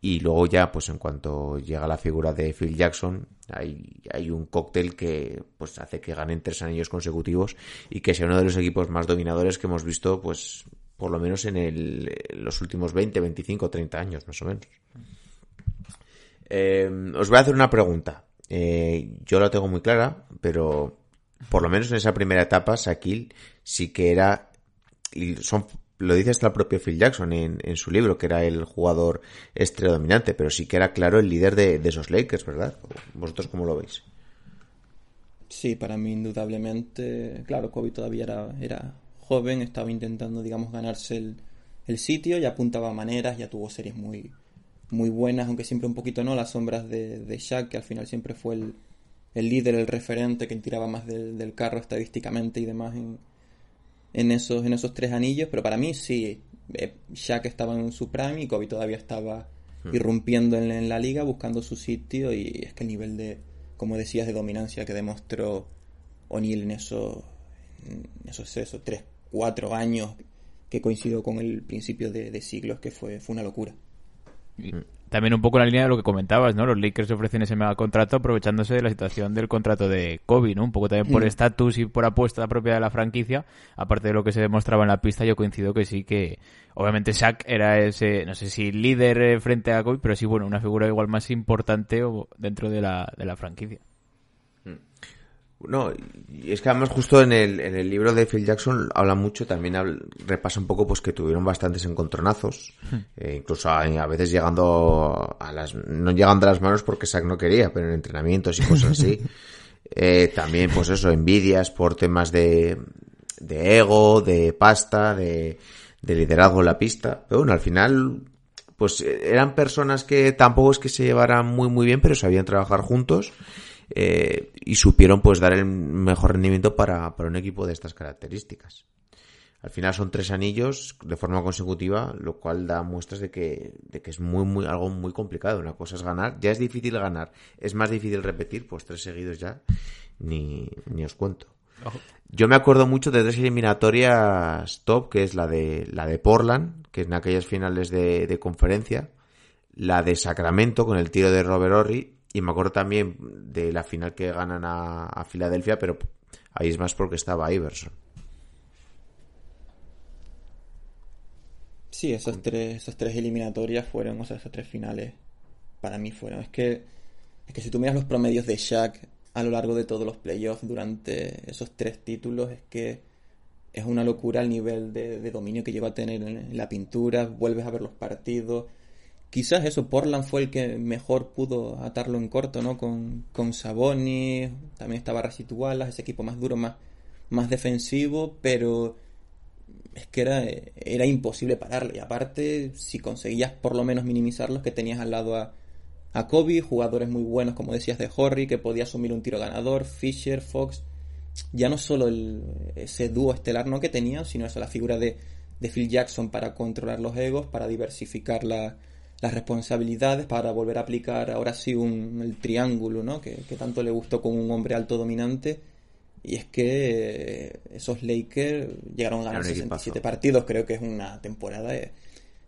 y luego ya pues en cuanto llega la figura de Phil Jackson hay, hay un cóctel que pues hace que ganen tres anillos consecutivos y que sea uno de los equipos más dominadores que hemos visto pues por lo menos en, el, los últimos 20, 25, 30 años más o menos. Eh, os voy a hacer una pregunta. Eh, yo la tengo muy clara, pero por lo menos en esa primera etapa, Shaquille sí que era, y son, lo dice hasta el propio Phil Jackson en, en su libro, que era el jugador estrella dominante, pero sí que era claro el líder de, de esos Lakers, ¿verdad? ¿Vosotros cómo lo veis? Sí, para mí indudablemente, claro, Kobe todavía era, era joven, estaba intentando, digamos, ganarse el, el sitio, ya apuntaba maneras, ya tuvo series muy, muy buenas, aunque siempre un poquito no, las sombras de, de Shaq, que al final siempre fue el, el líder, el referente, que tiraba más del, del carro estadísticamente y demás en, en, esos, en esos tres anillos, pero para mí sí, eh, Shaq estaba en su prime y Kobe todavía estaba irrumpiendo en, en la liga, buscando su sitio y es que el nivel de, como decías, de dominancia que demostró O'Neill en esos, en esos, esos tres, cuatro años que coincidió con el principio de, de siglos, que fue, fue una locura. Y También un poco en la línea de lo que comentabas, ¿no? Los Lakers ofrecen ese mega contrato aprovechándose de la situación del contrato de Kobe, ¿no? Un poco también por Mm. estatus y por apuesta propia de la franquicia. Aparte de lo que se demostraba en la pista, yo coincido que sí que... Obviamente Shaq era ese, no sé si líder eh, frente a Kobe, pero sí, bueno, una figura igual más importante o- dentro de la, de la franquicia. No, y es que además justo en el, en el libro de Phil Jackson habla mucho, también habla- repasa un poco pues que tuvieron bastantes encontronazos, eh, incluso a, a veces llegando a las, no llegando a las manos porque Sack no quería, pero en entrenamientos y cosas así. Eh, también pues eso, envidias por temas de, de ego, de pasta, de, de liderazgo en la pista. Pero bueno, al final pues eran personas que tampoco es que se llevaran muy muy bien, pero sabían trabajar juntos eh, y supieron pues dar el mejor rendimiento para, para un equipo de estas características. Al final son tres anillos de forma consecutiva, lo cual da muestras de que, de que es muy, muy, algo muy complicado. Una cosa es ganar, ya es difícil ganar, es más difícil repetir, pues tres seguidos ya, ni, ni os cuento. Yo me acuerdo mucho de tres eliminatorias top, que es la de, la de Portland, que es en aquellas finales de, de conferencia, la de Sacramento con el tiro de Robert Horry, y me acuerdo también de la final que ganan a, Filadelfia, pero ahí es más porque estaba Iverson. Sí, esos tres, esos tres eliminatorias fueron, o sea, esas tres finales para mí fueron. Es que, es que si tú miras los promedios de Shaq a lo largo de todos los playoffs durante esos tres títulos, es que es una locura el nivel de, dominio que llegó a tener en, en, la pintura, vuelves a ver los partidos. Quizás eso, Portland fue el que mejor pudo atarlo en corto, ¿no? Con, con Sabonis, también estaba Rasitualas, ese equipo más duro, más, más defensivo, pero es que era, era imposible pararle. Y aparte, si conseguías por lo menos minimizarlos, que tenías al lado a, a Kobe, jugadores muy buenos, como decías, de Horry, que podía asumir un tiro ganador, Fisher, Fox. Ya no solo el, ese dúo estelar ¿no? que tenían, sino eso, la figura de, de Phil Jackson para controlar los egos, para diversificar la, las responsabilidades, para volver a aplicar ahora sí un, el triángulo, ¿no? Que, que tanto le gustó con un hombre alto dominante y es que esos Lakers llegaron a ganar 67 partidos, creo que es una temporada. De,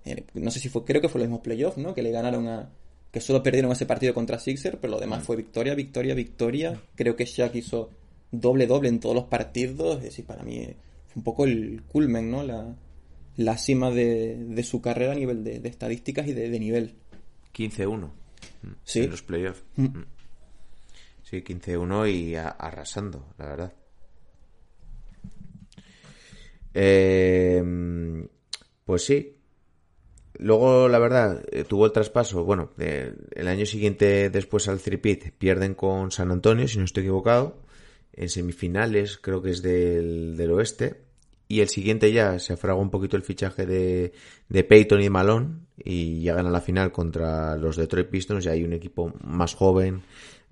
eh, no sé si fue, creo que fue los mismos playoffs, ¿no? Que le ganaron a. Que solo perdieron ese partido contra Sixer, pero lo demás fue victoria, victoria, victoria. Creo que Shaq hizo doble-doble en todos los partidos. Es decir, para mí fue un poco el culmen, ¿no? La, la cima de, de su carrera a nivel de, de estadísticas y de, de nivel. 15-1 sí. en los playoffs. Mm. Sí, 15-1 y a, arrasando, la verdad. Eh, pues sí. Luego, la verdad, eh, tuvo el traspaso. Bueno, eh, el año siguiente, después al Tripit, pierden con San Antonio, si no estoy equivocado. En semifinales, creo que es del, del oeste. Y el siguiente ya se afragó un poquito el fichaje de, Peyton y Malone. Y llegan a la final contra los Detroit Pistons. Y hay un equipo más joven,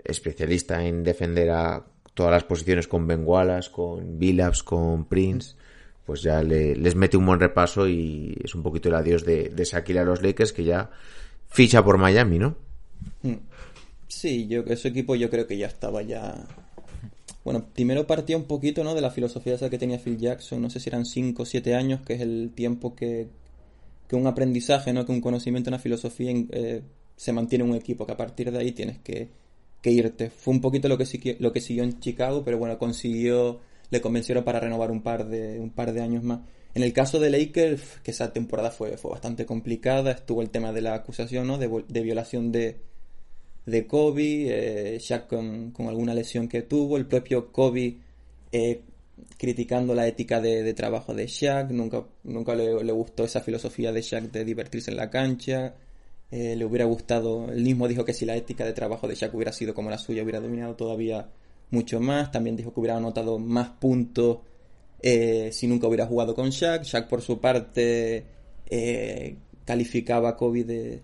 especialista en defender a todas las posiciones con Ben Wallace, con Billups, con Prince, pues ya le, les mete un buen repaso y es un poquito el adiós de, de Shaquille a los Lakers que ya ficha por Miami, ¿no? Sí, yo ese equipo yo creo que ya estaba ya bueno, primero partía un poquito, ¿no? De la filosofía esa que tenía Phil Jackson, no sé si eran 5 o 7 años, que es el tiempo que, que un aprendizaje, ¿no? Que un conocimiento, una filosofía eh, se mantiene en un equipo, que a partir de ahí tienes que, que irte. Fue un poquito lo que, lo que siguió en Chicago, pero bueno, consiguió, le convencieron para renovar un par de, un par de años más. En el caso de Lakers, que esa temporada fue, fue bastante complicada, estuvo el tema de la acusación, ¿no? De, de violación de, de Kobe, eh, Shaq con, alguna lesión que tuvo, el propio Kobe eh, criticando la ética de, trabajo de Shaq, nunca, nunca le, gustó esa filosofía de Shaq de divertirse en la cancha, eh, le hubiera gustado, él mismo dijo que si la ética de trabajo de Shaq hubiera sido como la suya, hubiera dominado todavía mucho más, también dijo que hubiera anotado más puntos eh, si nunca hubiera jugado con Shaq, Shaq por su parte calificaba a Kobe de,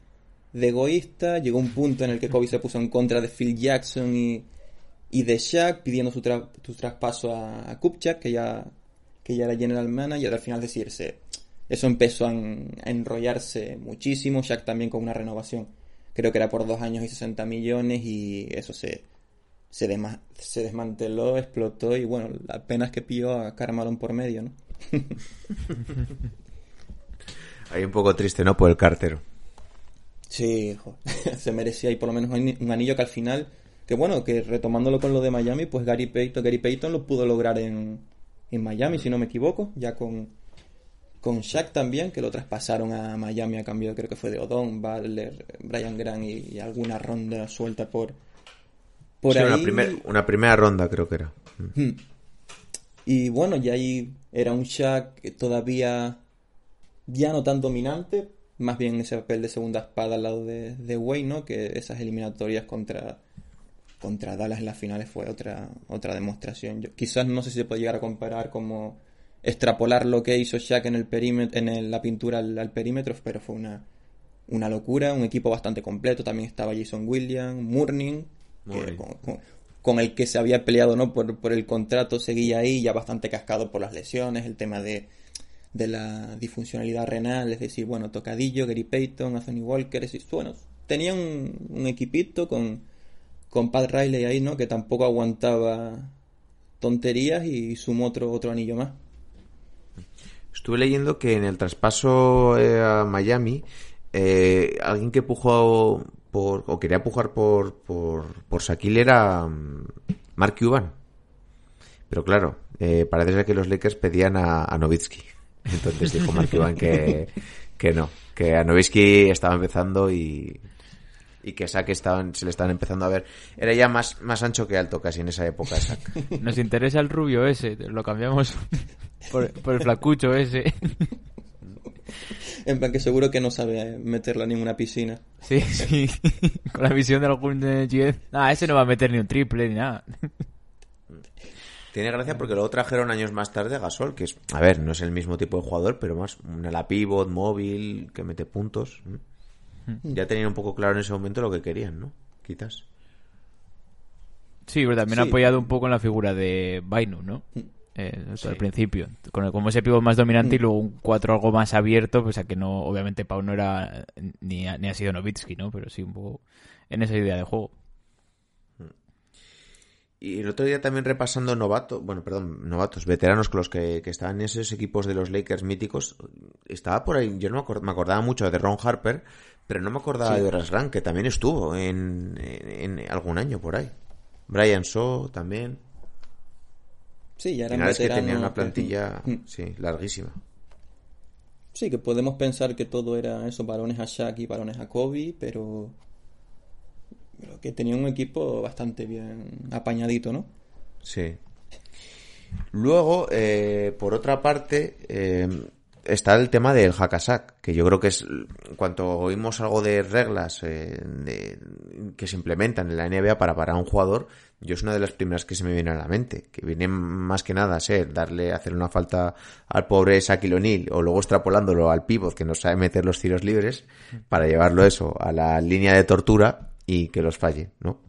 de, egoísta, llegó un punto en el que Kobe se puso en contra de Phil Jackson y, y de Shaq pidiendo su, tra su traspaso a, a Kupchak, que ya, que ya era general manager, al final decirse eso empezó a, a, enrollarse muchísimo, Shaq también con una renovación, creo que era por dos años y 60 millones y eso se, se, se desmanteló, explotó y bueno, la pena es que pilló a Carmalón por medio, ¿no? Ahí un poco triste, ¿no? Por el cartero. Sí, hijo. se merecía ahí por lo menos un anillo que al final, que bueno, que retomándolo con lo de Miami, pues Gary Payton, Gary Payton lo pudo lograr en, en Miami, si no me equivoco, ya con, con Shaq también, que lo traspasaron a Miami a cambio, creo que fue de Odon, Butler, Brian Grant y, y alguna ronda suelta por, por sí, ahí. Una, primer, una, primera ronda creo que era. Hmm. Y bueno, ya ahí era un Shaq todavía ya no tan dominante, más bien ese papel de segunda espada al lado de, de Wayne, ¿no? Que esas eliminatorias contra contra Dallas en las finales fue otra otra demostración. Yo, quizás no sé si se puede llegar a comparar como extrapolar lo que hizo Shaq en el perímetro, en el, la pintura al, al, perímetro, pero fue una, una locura, un equipo bastante completo, también estaba Jason Williams, Murning, que, con, con, con, el que se había peleado no por, por, el contrato, seguía ahí, ya bastante cascado por las lesiones, el tema de, de la disfuncionalidad renal, es decir, bueno, Tocadillo, Gary Payton, Anthony Walker, es decir, bueno, tenían un, equipito con, con Pat Riley ahí, ¿no? Que tampoco aguantaba tonterías y sumó otro, otro anillo más. Estuve leyendo que en el traspaso eh, a Miami, eh, alguien que pujó por, o quería pujar por, por, por era mm, Mark Cuban. Pero claro, eh, parece ser que los Lakers pedían a, a Nowitzki. Entonces dijo Mark Cuban que, que no, que a Nowitzki estaba empezando y, y que Shaq estaban, se le estaban empezando a ver. Era ya más, más ancho que alto casi en esa época Shaq. Nos interesa el rubio ese, lo cambiamos por, por el flacucho ese. En plan que seguro que no sabe meterla en ninguna piscina. Sí, sí. Con la visión de algún GF. Ah, ese no va a meter ni un triple ni nada. Tiene gracia porque luego trajeron años más tarde a Gasol, que es, a ver, no es el mismo tipo de jugador, pero más un ala pivot, móvil, que mete puntos. Ya tenían un poco claro en ese momento lo que querían, ¿no? Quizás. Sí, pero también Sí. apoyado un poco en la figura de Bainu, ¿no? Eh, Al principio. Con el- como ese pivot más dominante y luego un 4 algo más abierto, pues a que no, obviamente Pau no era ni, ha- ni ha sido Novitsky, ¿no? Pero sí un poco en esa idea de juego. Y el otro día también repasando novatos, bueno, perdón, novatos, veteranos con los que, que estaban en esos equipos de los Lakers míticos, estaba por ahí, yo no me, acord- me acordaba mucho de Ron Harper, pero no me acordaba de Horace Grant, que también estuvo en, en- en algún año por ahí. Brian Shaw también. Sí, ya eran es que veteranos tenía una que- plantilla, Mm. sí, larguísima. Sí, que podemos pensar que todo era eso, varones a Shaq y varones a Kobe, pero, pero que tenía un equipo bastante bien apañadito, ¿no? Sí. Luego, eh, por otra parte, eh, está el tema del hackasack, que yo creo que es, cuanto oímos algo de reglas eh, de- que se implementan en la NBA para parar a un jugador, yo es una de las primeras que se me viene a la mente, que viene más que nada a ser darle, hacer una falta al pobre Shaquille O'Neal, o luego extrapolándolo al pívot que no sabe meter los tiros libres, para llevarlo eso a la línea de tortura y que los falle, ¿no?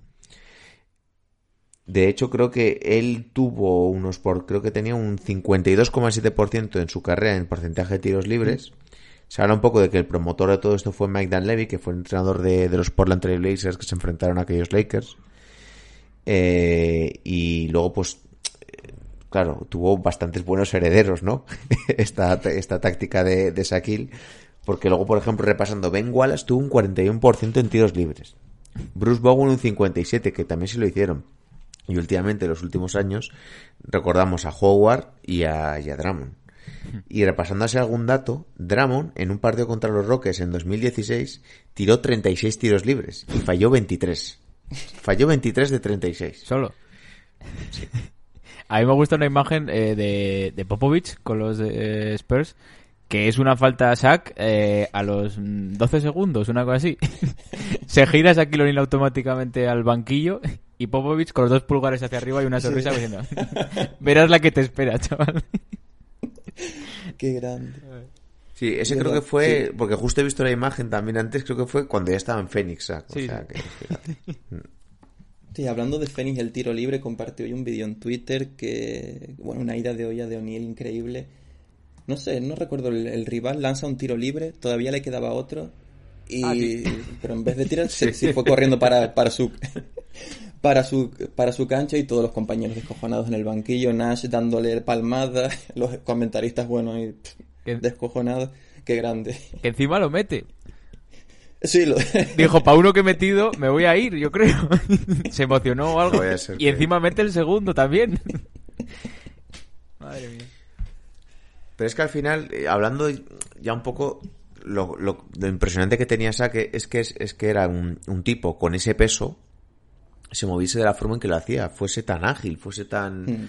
De hecho, creo que él tuvo unos por, creo que tenía un 52,7% en su carrera en porcentaje de tiros libres. Se habla un poco de que el promotor de todo esto fue Mike Dunleavy, que fue el entrenador de, de los Portland Trail Blazers que se enfrentaron a aquellos Lakers. Eh, y luego, pues, eh, claro, tuvo bastantes buenos herederos, ¿no? esta, esta táctica de, de Shaquille. Porque luego, por ejemplo, repasando, Ben Wallace tuvo un 41% en tiros libres. Bruce Bowen un 57%, que también se lo hicieron. Y últimamente, en los últimos años, recordamos a Howard y a, y a Drummond. Y repasando así algún dato, Drummond, en un partido contra los Rockets en 2016, tiró 36 tiros libres y falló 23. Falló 23 de 36. Solo. A mí me gusta una imagen eh, de, de Popovich con los eh, Spurs, que es una falta a Shaq eh, a los mm, 12 segundos, una cosa así. Se gira Shaquille O'Neal automáticamente al banquillo y Popovich con los dos pulgares hacia arriba y una sonrisa diciendo verás la que te espera, chaval. Qué grande. Sí, ese creo que fue, sí. porque justo he visto la imagen también antes, creo que fue cuando ya estaba en Phoenix. Sac, o Sí, sea sí. que, fíjate. Sí, hablando de Fénix, el tiro libre, compartió hoy un vídeo en Twitter que, bueno, una ida de olla de O'Neill increíble. No sé, no recuerdo, el, el rival lanza un tiro libre, todavía le quedaba otro, y, Ah, sí. pero en vez de tirar, se, se fue corriendo para, para su para su para su cancha y todos los compañeros descojonados en el banquillo, Nash dándole palmadas, los comentaristas, bueno, y pff, descojonados, qué grande. Que encima lo mete. Sí, lo, Dijo, pa' uno que he metido, me voy a ir, yo creo. Se emocionó o algo. Y que- encima mete el segundo también. Madre mía. Pero es que al final, eh, hablando ya un poco, lo, lo- lo impresionante que tenía Saque es que, es, es que era un, un tipo con ese peso, se moviese de la forma en que lo hacía, fuese tan ágil, fuese tan, Mm.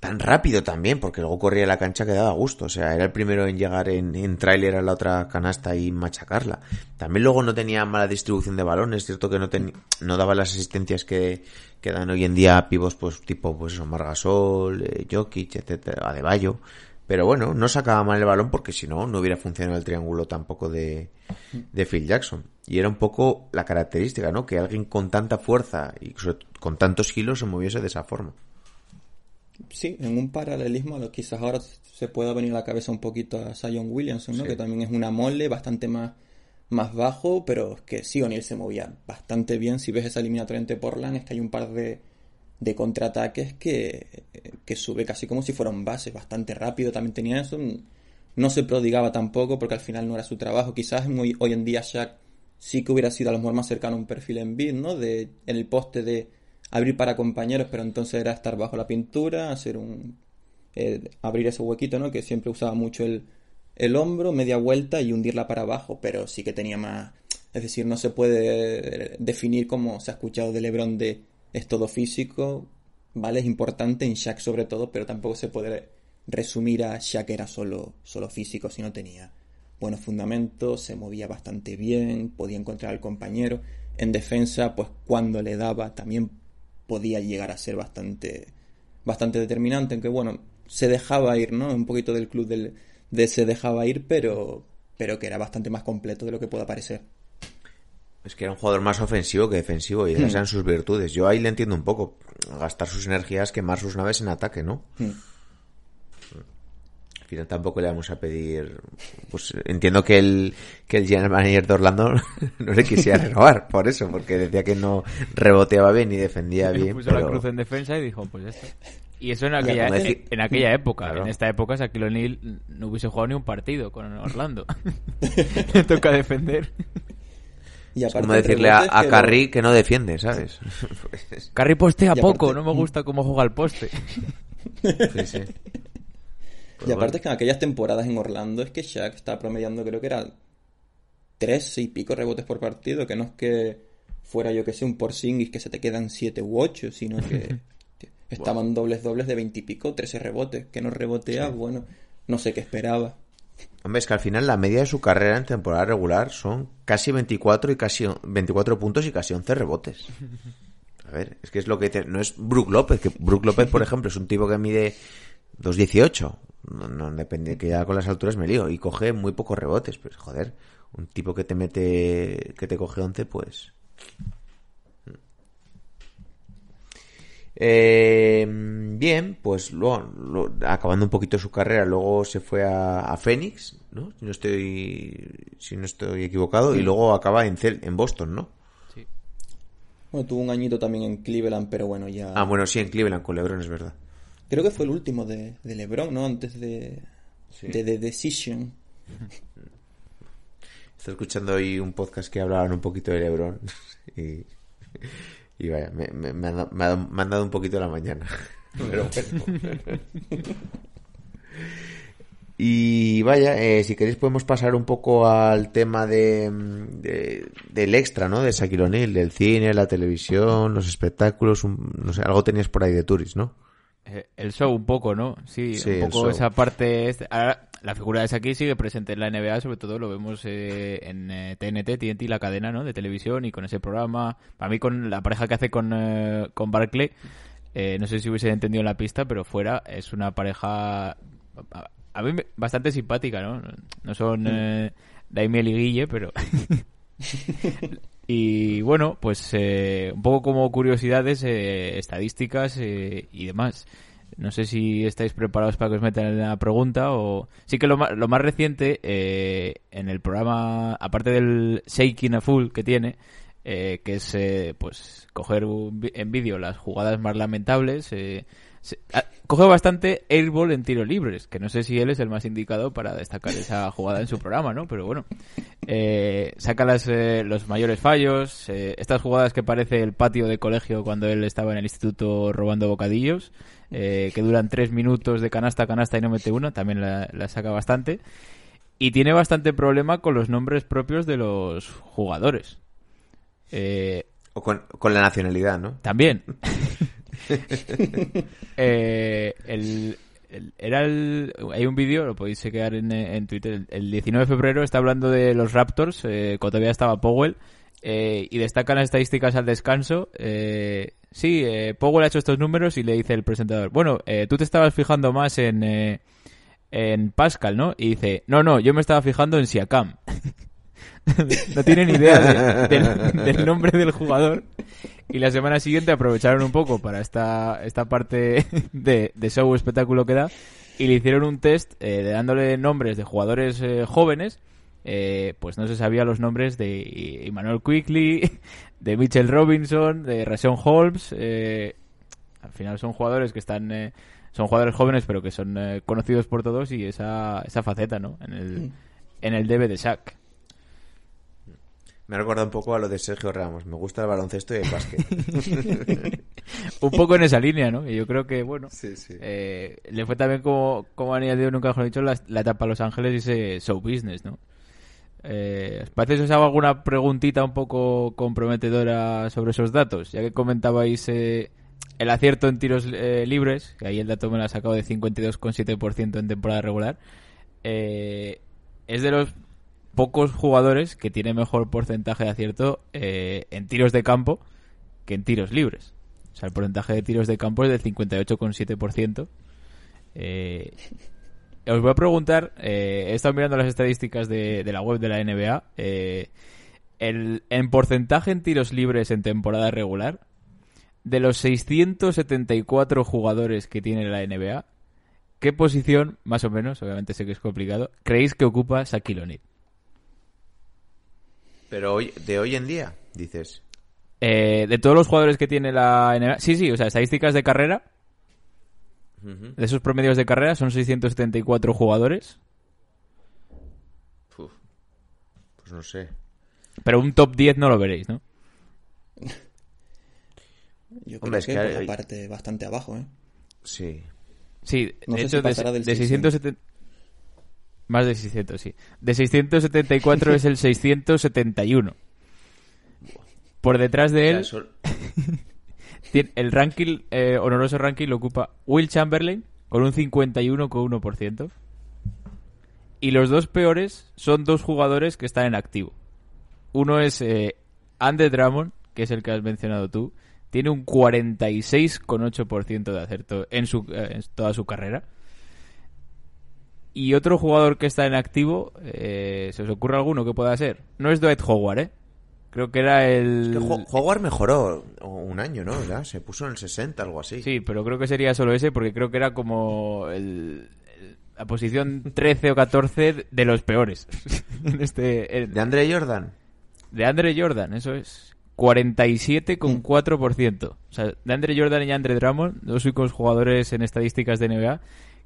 tan rápido también, porque luego corría la cancha que daba gusto. O sea, era el primero en llegar en, en tráiler a la otra canasta y machacarla. También luego no tenía mala distribución de balones, es cierto que no, ten- no daba las asistencias que, que dan hoy en día pivos pues tipo pues eso, Margasol, eh, Jokic, etcétera, Adebayo. Pero bueno, no sacaba mal el balón porque si no, no hubiera funcionado el triángulo tampoco de, de Phil Jackson. Y era un poco la característica, ¿no? Que alguien con tanta fuerza y con tantos kilos se moviese de esa forma. Sí, en un paralelismo, lo- quizás ahora se pueda venir a la cabeza un poquito a Zion Williamson, ¿no? Sí. Que también es una mole bastante más, más bajo, pero es que sí, O'Neal se movía bastante bien. Si ves esa eliminatoria ante Portland, es que hay un par de, de contraataques que, que sube casi como si fueran bases, bastante rápido también tenía eso. No se prodigaba tampoco porque al final no era su trabajo. Quizás muy, hoy en día Shaq sí que hubiera sido a lo mejor más cercano un perfil en bid, ¿no? De, en el poste de abrir para compañeros, pero entonces era estar bajo la pintura, hacer un... eh, abrir ese huequito, ¿no? Que siempre usaba mucho el, el hombro, media vuelta y hundirla para abajo, pero sí que tenía más... Es decir, no se puede definir como se ha escuchado de Lebron de es todo físico, ¿vale? Es importante en Shaq sobre todo, pero tampoco se puede resumir a Shaq era solo, solo físico, si no tenía buenos fundamentos, se movía bastante bien, podía encontrar al compañero. En defensa, pues cuando le daba también podía llegar a ser bastante, bastante determinante, aunque bueno, se dejaba ir, ¿no? Un poquito del club del, de se dejaba ir, pero, pero que era bastante más completo de lo que pueda parecer. Es que era un jugador más ofensivo que defensivo y esas eran sus virtudes. Yo ahí le entiendo un poco. Gastar sus energías, quemar sus naves en ataque, ¿no? Hmm. Al final tampoco le vamos a pedir. Pues entiendo que el, que el general manager de Orlando no le quisiera renovar por eso, porque decía que no reboteaba bien ni defendía bien. Puso la pero- cruz en defensa y dijo, pues ya está. Y eso en aquella, en aquella época. Claro. En esta época, Shaquille O'Neal no hubiese jugado ni un partido con Orlando. Le toca defender. Y Es como decirle a, rebotes a que lo- Curry que no defiende, ¿sabes? Pues, Carry postea poco, no me gusta cómo juega al poste. sí, sí. Y aparte es que en aquellas temporadas en Orlando es que Shaq estaba promediando creo que eran tres y pico rebotes por partido, que no es que fuera yo que sé un Porzingis que se te quedan siete u ocho, sino que estaban dobles dobles de veintipico, trece rebotes, que no rebotea, bueno, no sé qué esperaba. Hombre, es que al final la media de su carrera en temporada regular son casi 24 y casi 24 puntos y casi 11 rebotes. A ver, es que es lo que te- no es Brook López, que Brook López, por ejemplo, es un tipo que mide 2.18. No, no depende, que ya con las alturas me lío y coge muy pocos rebotes, pues joder, un tipo que te mete que te coge 11, pues Eh, bien, pues luego, lo- acabando un poquito su carrera, luego se fue a, a Phoenix, ¿no? Si no estoy, si no estoy equivocado, y luego acaba en, Cel- en Boston, ¿no? Bueno, tuvo un añito también en Cleveland, pero bueno, ya... Ah, bueno, sí, en Cleveland con LeBron, es verdad. Creo que fue el último de, de LeBron, ¿no? Antes de, de The Decision. Estoy escuchando hoy un podcast que hablaban un poquito de LeBron y, y vaya, me, me- me han dado- me ha dado- me han dado un poquito la mañana. Pero bueno. Y vaya, eh, si queréis podemos pasar un poco al tema de, mm, de- del extra, ¿no? De Shaquille O'Neal, del cine, la televisión, los espectáculos, un- no sé, algo tenías por ahí de Turis, ¿no? Eh, El show un poco, ¿no? Sí, Sí, un poco esa parte... este- Ahora, la figura de Shaquille sigue presente en la NBA, sobre todo lo vemos eh, en eh, TNT, TNT, la cadena, ¿no? De televisión y con ese programa. Para mí, con la pareja que hace con, eh, con Barclay, eh, no sé si hubiese entendido en la pista, pero fuera es una pareja... A, mí bastante simpática, ¿no? No son eh, Daimiel y Guille, pero... Y bueno, pues eh, un poco como curiosidades, eh, estadísticas eh, y demás. No sé si estáis preparados para que os metan en la pregunta o... Sí que lo más, lo más reciente eh, en el programa, aparte del Shaking a Full que tiene, eh, que es eh, pues coger un en vídeo las jugadas más lamentables, eh, se- ah, coge bastante airball en tiros libres, que no sé si él es el más indicado para destacar esa jugada en su programa, ¿no? Pero bueno, eh, saca las, eh, los mayores fallos, eh, estas jugadas que parece el patio de colegio cuando él estaba en el instituto robando bocadillos, eh, que duran tres minutos de canasta a canasta y no mete una, también la, la saca bastante. Y tiene bastante problema con los nombres propios de los jugadores. Eh, O con, con la nacionalidad, ¿no? también. Eh, el, el- era el, hay un vídeo, lo podéis en, eh, en Twitter. El, el 19 de febrero está hablando de los Raptors, eh, cuando todavía estaba Powell, eh, y destacan las estadísticas al descanso. Eh, sí, eh, Powell ha hecho estos números y le dice el presentador, bueno, eh, tú te estabas fijando más en, eh, en Pascal, ¿no? Y dice, no, no, yo me estaba fijando en Siakam. no tiene ni idea de- del, nombre del jugador. Y la semana siguiente aprovecharon un poco para esta, esta parte de, de show espectáculo que da y le hicieron un test eh, dándole nombres de jugadores jóvenes. Eh, pues no se sabía los nombres de Emmanuel Quickly, de Mitchell Robinson, de Rashawn Holmes. eh, al final son jugadores que están eh, son jugadores jóvenes pero que son eh, conocidos por todos y esa, esa faceta no en el en el debe de Shaq Me ha recordado un poco a lo de Sergio Ramos. Me gusta el baloncesto y el básquet. un poco en esa línea no y yo creo que bueno Sí, sí. eh, le fue también como como anillo de nunca mejor dicho la, la etapa a Los Ángeles y ese show business no eh, ¿os parece que os hago alguna preguntita un poco comprometedora sobre esos datos? Ya que comentabais eh, el acierto en tiros eh, libres, que ahí el dato me lo ha sacado de 52,7% en temporada regular, eh, es de los pocos jugadores que tiene mejor porcentaje de acierto eh, en tiros de campo que en tiros libres. O sea, el porcentaje de tiros de campo es del 58,7%. Eh, os voy a preguntar, eh, he estado mirando las estadísticas de, de la web de la NBA. eh, el, en porcentaje en tiros libres en temporada regular, de los 674 jugadores que tiene la NBA, ¿qué posición, más o menos, obviamente sé que es complicado, creéis que ocupa Shaquille O'Neal? Pero hoy, de hoy en día, dices. Eh, de todos los jugadores que tiene la NBA, sí, sí, o sea, estadísticas de carrera, De esos promedios de carrera son 674 jugadores, Uf. Pues no sé. pero un top 10 no lo veréis, ¿no? Yo creo Hombre, es que, que por hay- la parte bastante abajo, ¿eh? Sí. Sí, No de sé hecho, si de, del de 600. 670... Más de 600, sí. De 674 es el 671. Por detrás de él, O sea, eso- tiene- el ranking, eh, honoroso ranking lo ocupa Will Chamberlain con un 51,1%. Y los dos peores son dos jugadores que están en activo. Uno es eh, Andre Drummond, que es el que has mencionado tú. Tiene un 46,8% de acierto en, su, eh, en toda su carrera. Y otro jugador que está en activo, eh, ¿se os ocurre alguno que pueda ser? No es Dwight Howard, ¿eh? Creo que era el... Es que Howard mejoró un año, ¿no? Ya, se puso en el 60, algo así. Sí, pero creo que sería solo ese porque creo que era como el- el- la posición 13 o 14 de los peores. en este, ¿De Andre Jordan? de Andre Jordan, eso es. 47,4%. O sea, de Andre Jordan y Andre Drummond, dos únicos jugadores en estadísticas de NBA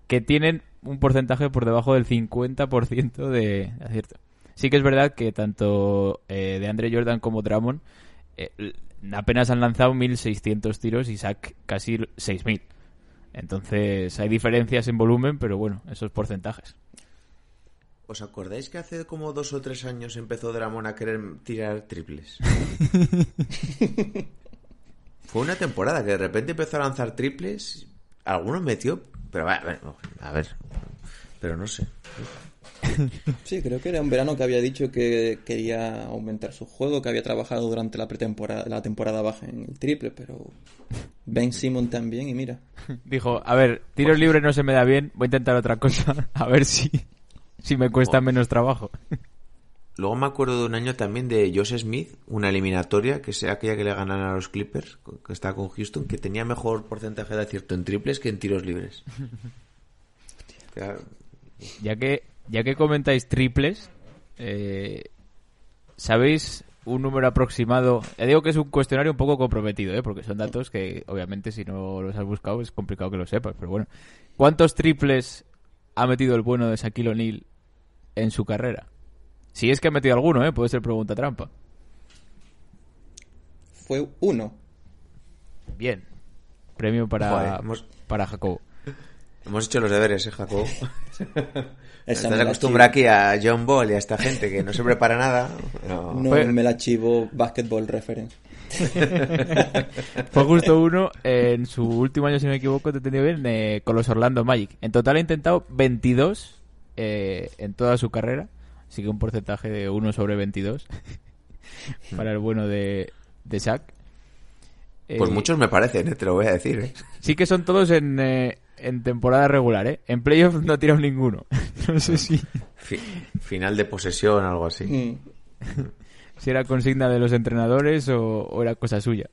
que tienen un porcentaje por debajo del 50% de acierto. Sí que es verdad que tanto eh, de Andre Jordan como Drummond eh, apenas han lanzado 1.600 tiros y Sack casi 6.000. Entonces hay diferencias en volumen, pero bueno, esos porcentajes. ¿Os acordáis que hace como dos o tres años empezó Dramon a querer tirar triples? Fue una temporada que de repente empezó a lanzar triples. Algunos metió, pero va- a ver, pero no sé. Sí, creo que era un verano que había dicho que quería aumentar su juego, que había trabajado durante la pretemporada, la temporada baja en el triple, pero Ben Simon también y mira. Dijo, a ver, tiros libres no se me da bien, voy a intentar otra cosa, a ver si, si me cuesta menos trabajo. Luego me acuerdo de un año también de Josh Smith, una eliminatoria, que sea aquella que le ganan a los Clippers, que está con Houston, que tenía mejor porcentaje de acierto en triples que en tiros libres. Claro. Ya que, ya que comentáis triples, eh, ¿sabéis un número aproximado? Ya digo que es un cuestionario un poco comprometido, ¿eh? porque son datos que obviamente si no los has buscado es complicado que lo sepas, pero bueno. ¿Cuántos triples ha metido el bueno de Shaquille O'Neal en su carrera? Si es que ha metido alguno, ¿eh? puede ser pregunta trampa. Fue uno. Bien. Premio para, Joder, hemos- para Jacobo. Hemos hecho los deberes, ¿eh, Jacob? Estás acostumbrado aquí a John Ball y a esta gente que no se prepara nada. No. No Fue- me la chivo Basketball Reference. Fue justo uno en su último año, si no me equivoco, te he entendido bien, eh, con los Orlando Magic. En total ha intentado 22 eh, en toda su carrera. Así que un porcentaje de 1 sobre 22 para el bueno de, de Shaq. Pues Eh, muchos me parecen, ¿eh? te lo voy a decir. ¿eh? Sí que son todos en, eh, en temporada regular, ¿eh? En playoffs no ha tirado ninguno. no sé si... Fi- final de posesión, algo así. Mm. si era consigna de los entrenadores o, o era cosa suya.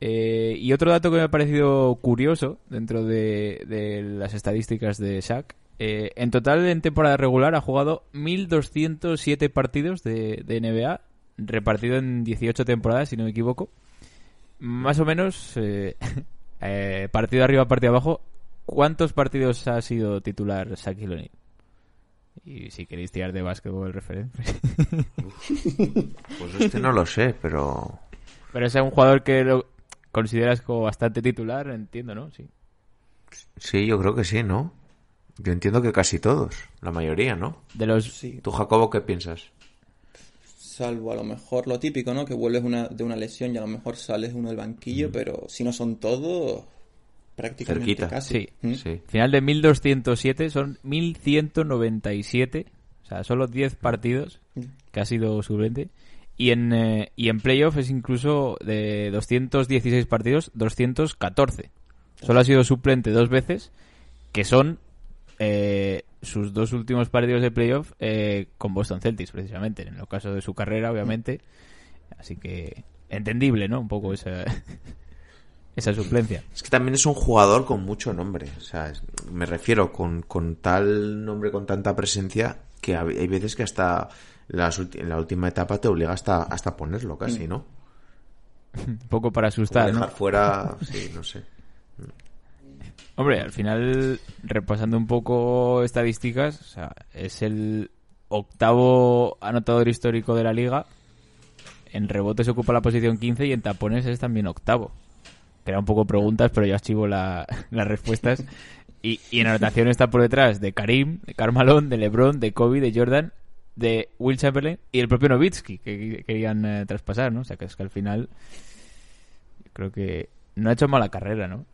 Eh, y otro dato que me ha parecido curioso dentro de, de las estadísticas de Shaq, eh, en total en temporada regular ha jugado 1.207 partidos de, de NBA, repartido en 18 temporadas, si no me equivoco. Más o menos, eh, eh, partido arriba, partido abajo, ¿cuántos partidos ha sido titular Shaquille O'Neal? Y si queréis tirar de básquetbol referencia. Pues este no lo sé, pero... Pero es un jugador que lo consideras como bastante titular, entiendo, ¿no? Sí. Sí, yo creo que sí, ¿no? Yo entiendo que casi todos, la mayoría, ¿no? De los Sí, ¿Tú, Jacobo, qué piensas? Salvo a lo mejor lo típico, ¿no? Que vuelves una, de una lesión y a lo mejor sales uno del banquillo, pero si no son todos, prácticamente Cerquita. casi. Sí. ¿Mm? Sí. Final de 1207 son 1197, o sea, solo 10 partidos que ha sido suplente. Y en, eh, y en playoff es incluso de 216 partidos, 214. Solo ha sido suplente dos veces, que son eh, sus dos últimos partidos de playoff eh, con Boston Celtics, precisamente, en el caso de su carrera, obviamente. Así que entendible, ¿no? Un poco esa, esa suplencia. Es que también es un jugador con mucho nombre. O sea, me refiero con, con tal nombre, con tanta presencia, que hay veces que hasta las en la última etapa te obliga hasta, hasta ponerlo casi, ¿no? Un poco para Como asustar, ¿no? dejar fuera, sí, no sé. Hombre, al final, repasando un poco estadísticas, o sea, es el octavo anotador histórico de la liga. En rebotes ocupa la posición 15 y en tapones es también octavo. Que era un poco preguntas, pero yo archivo la- las respuestas. Y, y en anotación está por detrás de Karim, de Carmalón, de LeBron, de Kobe, de Jordan, de Will Chamberlain y el propio Novitsky, que que querían eh, traspasar, ¿no? O sea, que es que al final creo que no ha hecho mala carrera, ¿no?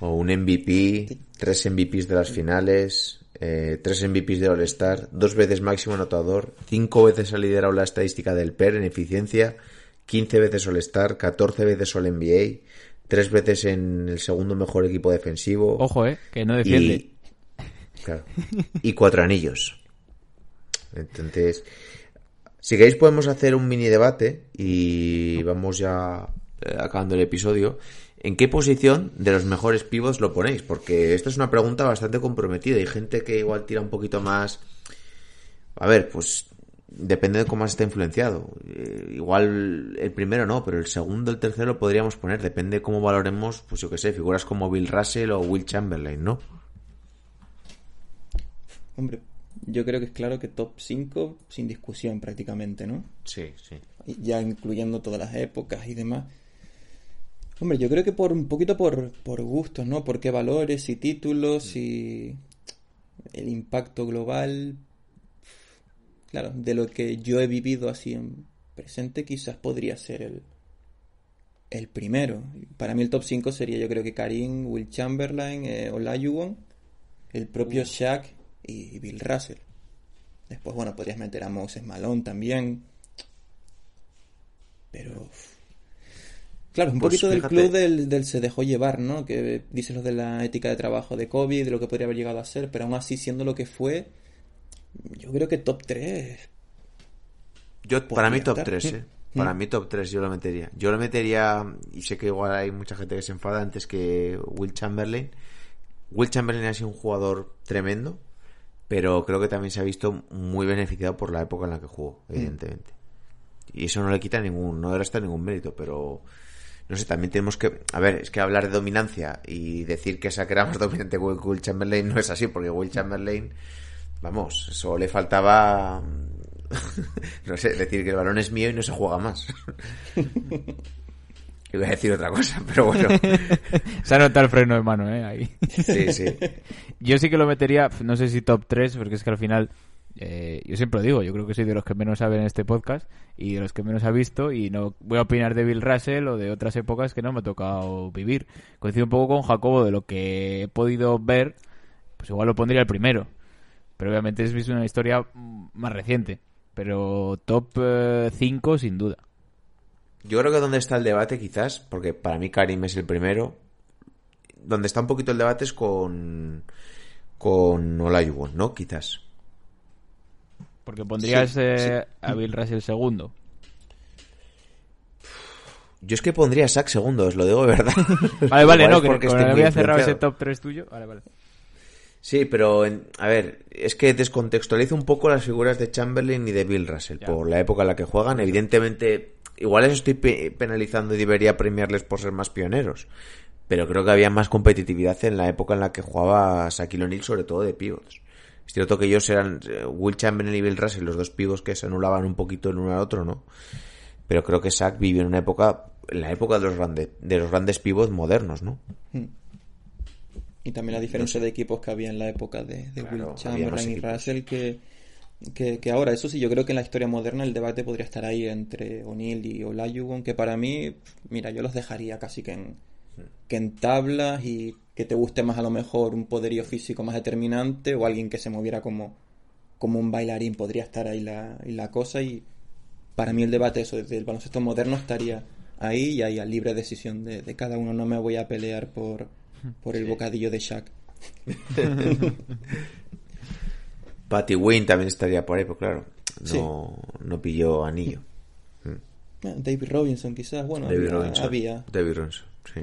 O un MVP, tres MVPs de las finales, eh, tres MVPs de All-Star, dos veces máximo anotador, cinco veces ha liderado la estadística del PER en eficiencia, 15 veces All-Star, 14 veces All-NBA, tres veces en el segundo mejor equipo defensivo. Ojo, ¿eh? Que no defiende. Y, claro, y cuatro anillos. Entonces, si queréis podemos hacer un mini debate y vamos ya eh, acabando el episodio. ¿En qué posición de los mejores pivots lo ponéis? Porque esta es una pregunta bastante comprometida. Hay gente que igual tira un poquito más... A ver, pues depende de cómo está influenciado. Eh, igual el primero no, pero el segundo, el tercero lo podríamos poner. Depende de cómo valoremos, pues yo que sé, figuras como Bill Russell o Will Chamberlain, ¿no? Hombre, yo creo que es claro que top 5 sin discusión prácticamente, ¿no? Sí, sí. Ya incluyendo todas las épocas y demás. Hombre, yo creo que por un poquito por, por gustos, ¿no? Por qué valores y títulos y el impacto global. Claro, de lo que yo he vivido así en presente, quizás podría ser el, el primero. Para mí el top 5 sería yo creo que Karim, Will Chamberlain, eh, Olajuwon, el propio Shaq y Bill Russell. Después, bueno, podrías meter a Moses Malone también. Pero... Claro, un Pues poquito del club del, del se dejó llevar, ¿no? Que dice lo de la ética de trabajo de Kobe, de lo que podría haber llegado a ser, pero aún así siendo lo que fue, yo creo que top 3. Yo, para mí top estar. 3, ¿eh? Mm. Para mí top 3 yo lo metería. Yo lo metería, y sé que igual hay mucha gente que se enfada antes que Will Chamberlain. Will Chamberlain ha sido un jugador tremendo, pero creo que también se ha visto muy beneficiado por la época en la que jugó, Mm. evidentemente. Y eso no le quita ningún, no le resta ningún mérito, pero no sé, también tenemos que, a ver, es que hablar de dominancia y decir que esa que era más dominante que Will Chamberlain no es así, porque Will Chamberlain, vamos, eso le faltaba, no sé, decir que el balón es mío y no se juega más. Iba a decir otra cosa, pero bueno, Se ha notado el freno de mano, ¿eh? Ahí. sí, sí. Yo sí que lo metería, no sé si top 3, porque es que al final, eh, yo siempre lo digo, yo creo que soy de los que menos saben en este podcast y de los que menos ha visto y no voy a opinar de Bill Russell o de otras épocas que no me ha tocado vivir. Coincido un poco con Jacobo de lo que he podido ver, pues igual lo pondría el primero. Pero obviamente es una historia más reciente. Pero top 5 sin duda. Yo creo que donde está el debate quizás, porque para mí Karim es el primero, donde está un poquito el debate es con con Olajuwon, ¿no? Quizás. Porque pondrías Sí, eh, a Bill Russell segundo. Yo es que pondría a Sack segundo, os lo digo de verdad. Vale, vale, no, que porque muy había cerrado ese top 3 tuyo. Vale, vale. Sí, pero en- a ver, es que descontextualizo un poco las figuras de Chamberlain y de Bill Russell Ya. por la época en la que juegan. Evidentemente, igual eso estoy pe- penalizando y debería premiarles por ser más pioneros. Pero creo que había más competitividad en la época en la que jugaba Shaquille O'Neal, sobre todo de pivots. Es cierto que ellos eran eh, Will Chamberlain y Bill Russell, los dos pivots que se anulaban un poquito el uno al otro, ¿no? Pero creo que Shaq vivió en una época, en la época de los grandes, de los grandes pivots modernos, ¿no? Y también la diferencia de equipos que había en la época de, de Claro, Will Chamberlain y. Russell que, que, que ahora, eso sí, yo creo que en la historia moderna el debate podría estar ahí entre O'Neill y Olajuwon, que para mí, mira, yo los dejaría casi que en, que en tablas y que te guste más a lo mejor un poderío físico más determinante o alguien que se moviera como, como un bailarín, podría estar ahí la, y la cosa y para mí el debate eso desde el baloncesto moderno estaría ahí y ahí a libre decisión de, de cada uno. No me voy a pelear por, por el bocadillo de Shaq. Patty Wayne también estaría por ahí, pero claro, no, no pilló anillo. Eh, David Robinson quizás, bueno, David había, Robinson. había. David Robinson, sí.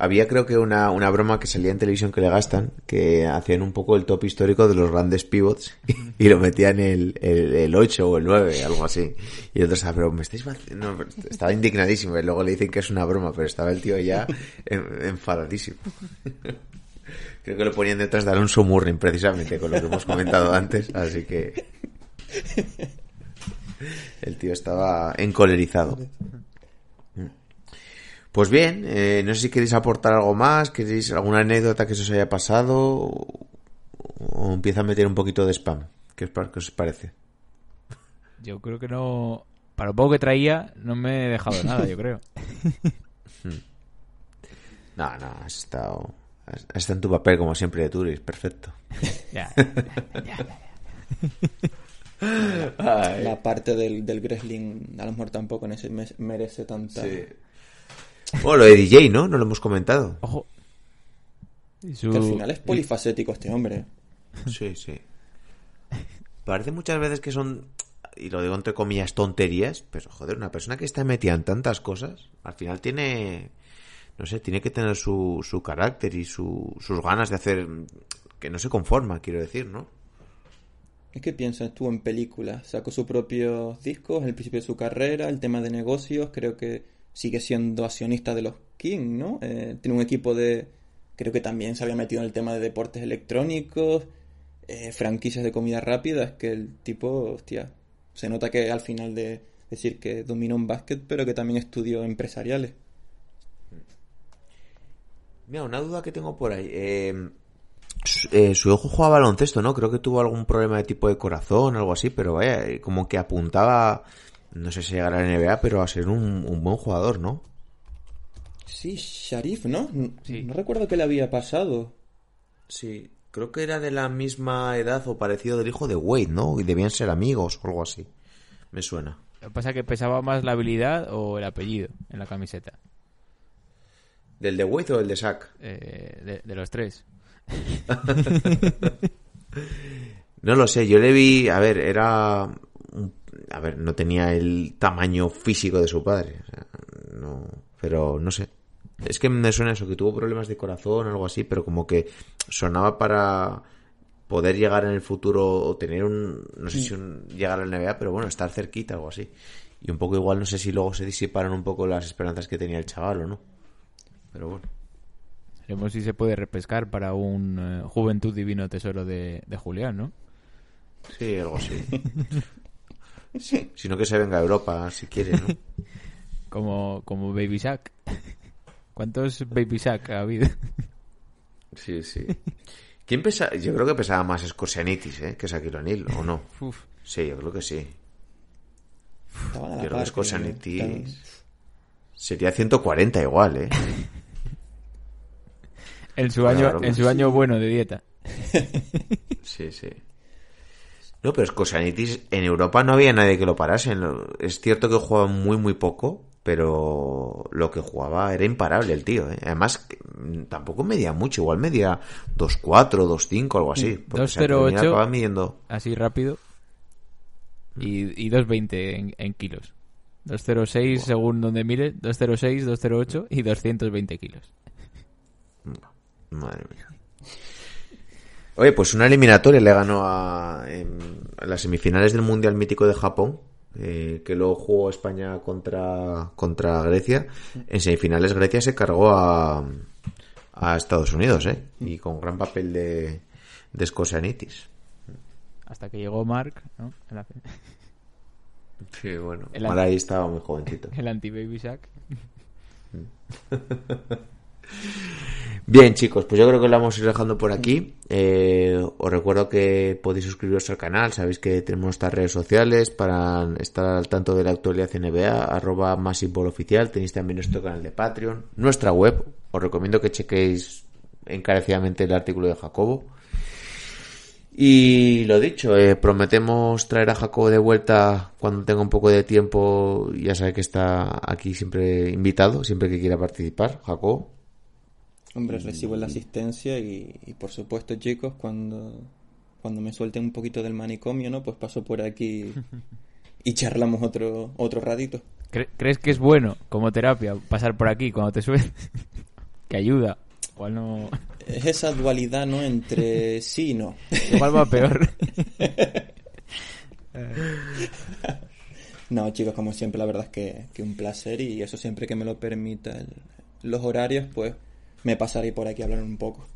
Había creo que una, una broma que salía en televisión que le gastan, que hacían un poco el top histórico de los grandes pivots y lo metían el, el, el 8 o el 9, algo así. Y el otro estaba, pero me estáis no, estaba indignadísimo y luego le dicen que es una broma, pero estaba el tío ya en- enfadadísimo. Creo que lo ponían detrás de Alonso Murrin precisamente, con lo que hemos comentado antes, así que el tío estaba encolerizado. Pues bien, eh, no sé si queréis aportar algo más, queréis alguna anécdota que se os haya pasado o, o empieza a meter un poquito de spam. ¿Qué os, pa- qué os parece? Yo creo que no. Para lo poco que traía, no me he dejado nada, yo creo. No, no, has estado, has, has estado en tu papel como siempre de Turis, perfecto. Ya, ya, ya. La parte del, del wrestling a lo mejor tampoco nece- me- merece tanta... Bueno, lo de DJ, ¿no? No lo hemos comentado. Ojo. Y su- Que al final es polifacético este hombre. Sí, sí. Parece muchas veces que son, y lo digo entre comillas, tonterías, pero joder, una persona que está metida en tantas cosas, al final tiene, no sé, tiene que tener su, su carácter y su, sus ganas de hacer, que no se conforma, quiero decir, ¿no? Es que piensa, estuvo en películas, sacó sus propios discos en el principio de su carrera, el tema de negocios, creo que sigue siendo accionista de los King, ¿no? Eh, tiene un equipo de... Creo que también se había metido en el tema de deportes electrónicos, eh, franquicias de comida rápida, es que el tipo, hostia, se nota que al final de decir que dominó un básquet, pero que también estudió empresariales. Mira, una duda que tengo por ahí. eh, su, eh, su hijo jugaba baloncesto, ¿no? Creo que tuvo algún problema de tipo de corazón algo así, pero vaya, eh, como que apuntaba, no sé si llegará a la NBA, pero a ser un, un buen jugador, ¿no? Sí, Sharif, ¿no? Sí. No recuerdo qué le había pasado. Sí, creo que era de la misma edad o parecido del hijo de Wade, ¿no? Y debían ser amigos o algo así. Me suena. Lo que pasa es que pesaba más la habilidad o el apellido en la camiseta. ¿Del de Wade o del de Shaq? Eh, de, de los tres. No lo sé, yo le vi, a ver, era... A ver, no tenía el tamaño físico de su padre. o sea, no, pero no sé. Es que me suena eso, que tuvo problemas de corazón o algo así, pero como que sonaba para poder llegar en el futuro o tener un... No sé si un, llegar a la NBA, pero bueno, estar cerquita, algo así. Y un poco igual, no sé si luego se disiparon un poco las esperanzas que tenía el chaval o no. Pero bueno. Veremos si se puede repescar para un eh, Juventud Divino Tesoro de, de Julián, ¿no? Sí, algo así. Sí, sino que se venga a Europa, si quiere, ¿no? Como, como Baby Shack. ¿Cuántos Baby Shack ha habido? Sí, sí. ¿Quién pesa? Yo creo que pesaba más Scorsianitis, ¿eh? Que Shaquille O'Neal, ¿o no? Uf. Sí, yo creo que sí. Yo creo que Scorsianitis... estaban- Sería 140 igual, ¿eh? En su año, en su año bueno de dieta. Sí, sí. No, pero Scorsianitis en Europa no había nadie que lo parase. Es cierto que jugaba muy, muy poco, pero lo que jugaba era imparable el tío, ¿eh? Además, mm, tampoco medía mucho, igual medía 2'4, 2'5, algo así. Porque 2'08. Shaquille O'Neal acababa midiendo... Así rápido. y, y 2.20 en, en kilos. 206 según donde mire, 206, 208 y 220 kilos. Madre mía. Oye, pues una eliminatoria le ganó a, en, las semifinales del Mundial Mítico de Japón, eh, que luego jugó España contra, contra Grecia. En semifinales Grecia se cargó a, a Estados Unidos, ¿eh? Y con gran papel de, de Skosianitis. Hasta que llegó Mark, ¿no? En la- Sí, bueno. El Mar ahí estaba muy jovencito. el anti-baby Shaq. Bien, chicos, pues yo creo que lo vamos a ir dejando por aquí. Eh, os recuerdo que podéis suscribiros al canal, sabéis que tenemos nuestras redes sociales para estar al tanto de la actualidad NBA, arroba Ball oficial, tenéis también nuestro canal de Patreon, nuestra web, os recomiendo que chequéis encarecidamente el artículo de Jacobo. Y lo dicho, eh, prometemos traer a Jacobo de vuelta cuando tenga un poco de tiempo, ya sabe que está aquí siempre invitado, siempre que quiera participar, Jacobo. Hombre, recibo la asistencia y, y por supuesto, chicos, cuando, cuando me suelten un poquito del manicomio, ¿no? Pues paso por aquí y charlamos otro, otro ratito. ¿Cre- ¿Crees que es bueno como terapia pasar por aquí cuando te suben? que ayuda. Igual no. Es esa dualidad, ¿no? Entre sí y no. Igual va peor. No, chicos, como siempre, la verdad es que, que un placer y eso siempre que me lo permita el- los horarios, pues me pasaré por aquí a hablar un poco.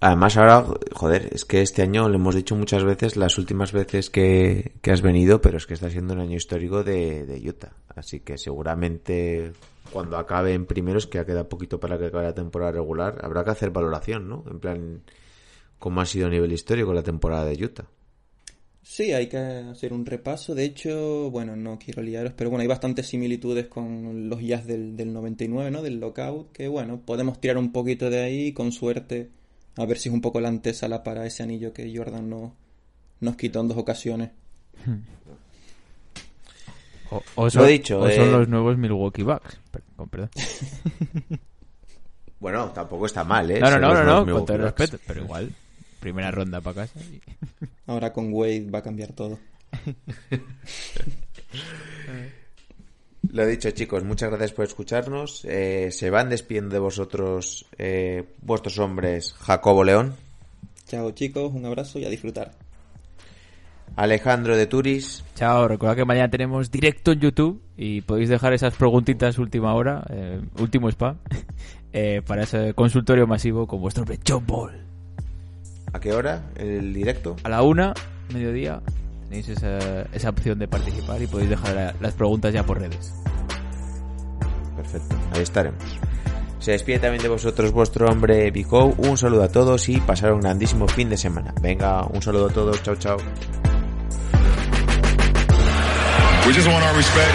Además ahora, joder, es que este año lo hemos dicho muchas veces, las últimas veces que, que has venido, pero es que está siendo un año histórico de, de Utah. Así que seguramente cuando acabe en primeros, que ya queda poquito para que acabe la temporada regular, habrá que hacer valoración, ¿no? En plan, cómo ha sido a nivel histórico la temporada de Utah. Sí, hay que hacer un repaso. De hecho, bueno, no quiero liaros, pero bueno, hay bastantes similitudes con los jazz del, del 99, ¿no? Del lockout, que bueno, podemos tirar un poquito de ahí con suerte a ver si es un poco la antesala para ese anillo que Jordan no, nos quitó en dos ocasiones. O, o son, Lo dicho, o son eh. los nuevos Milwaukee Bucks. Per- con perdón. Bueno, tampoco está mal, ¿eh? No, no, no, no, con todo el respeto. Pero igual, primera ronda para casa. y- Ahora con Wade va a cambiar todo. Lo dicho, chicos, muchas gracias por escucharnos. Eh, se van despidiendo de vosotros eh, vuestros hombres Jacobo León, Chao chicos, un abrazo y a disfrutar. Alejandro de Turis, Chao, recordad que mañana tenemos directo en YouTube y podéis dejar esas preguntitas última hora, eh, último spam, eh, para ese consultorio masivo con vuestro hombre John Ball. ¿A qué hora? ¿El directo? A la una, mediodía, tenéis esa, esa opción de participar y podéis dejar la- las preguntas ya por redes. Perfecto, ahí estaremos. Se despide también de vosotros vuestro hombre Vico. Un saludo a todos y pasar un grandísimo fin de semana. Venga, un saludo a todos. Chao, chao. We just want our respect.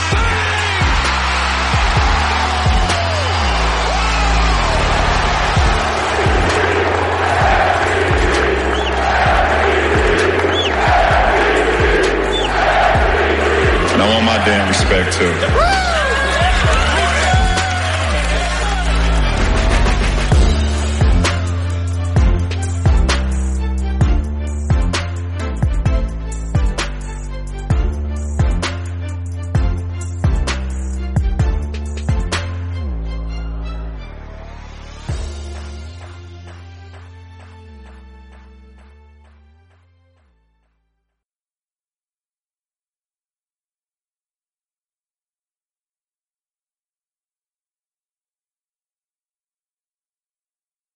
Bang! And I want my damn respect too.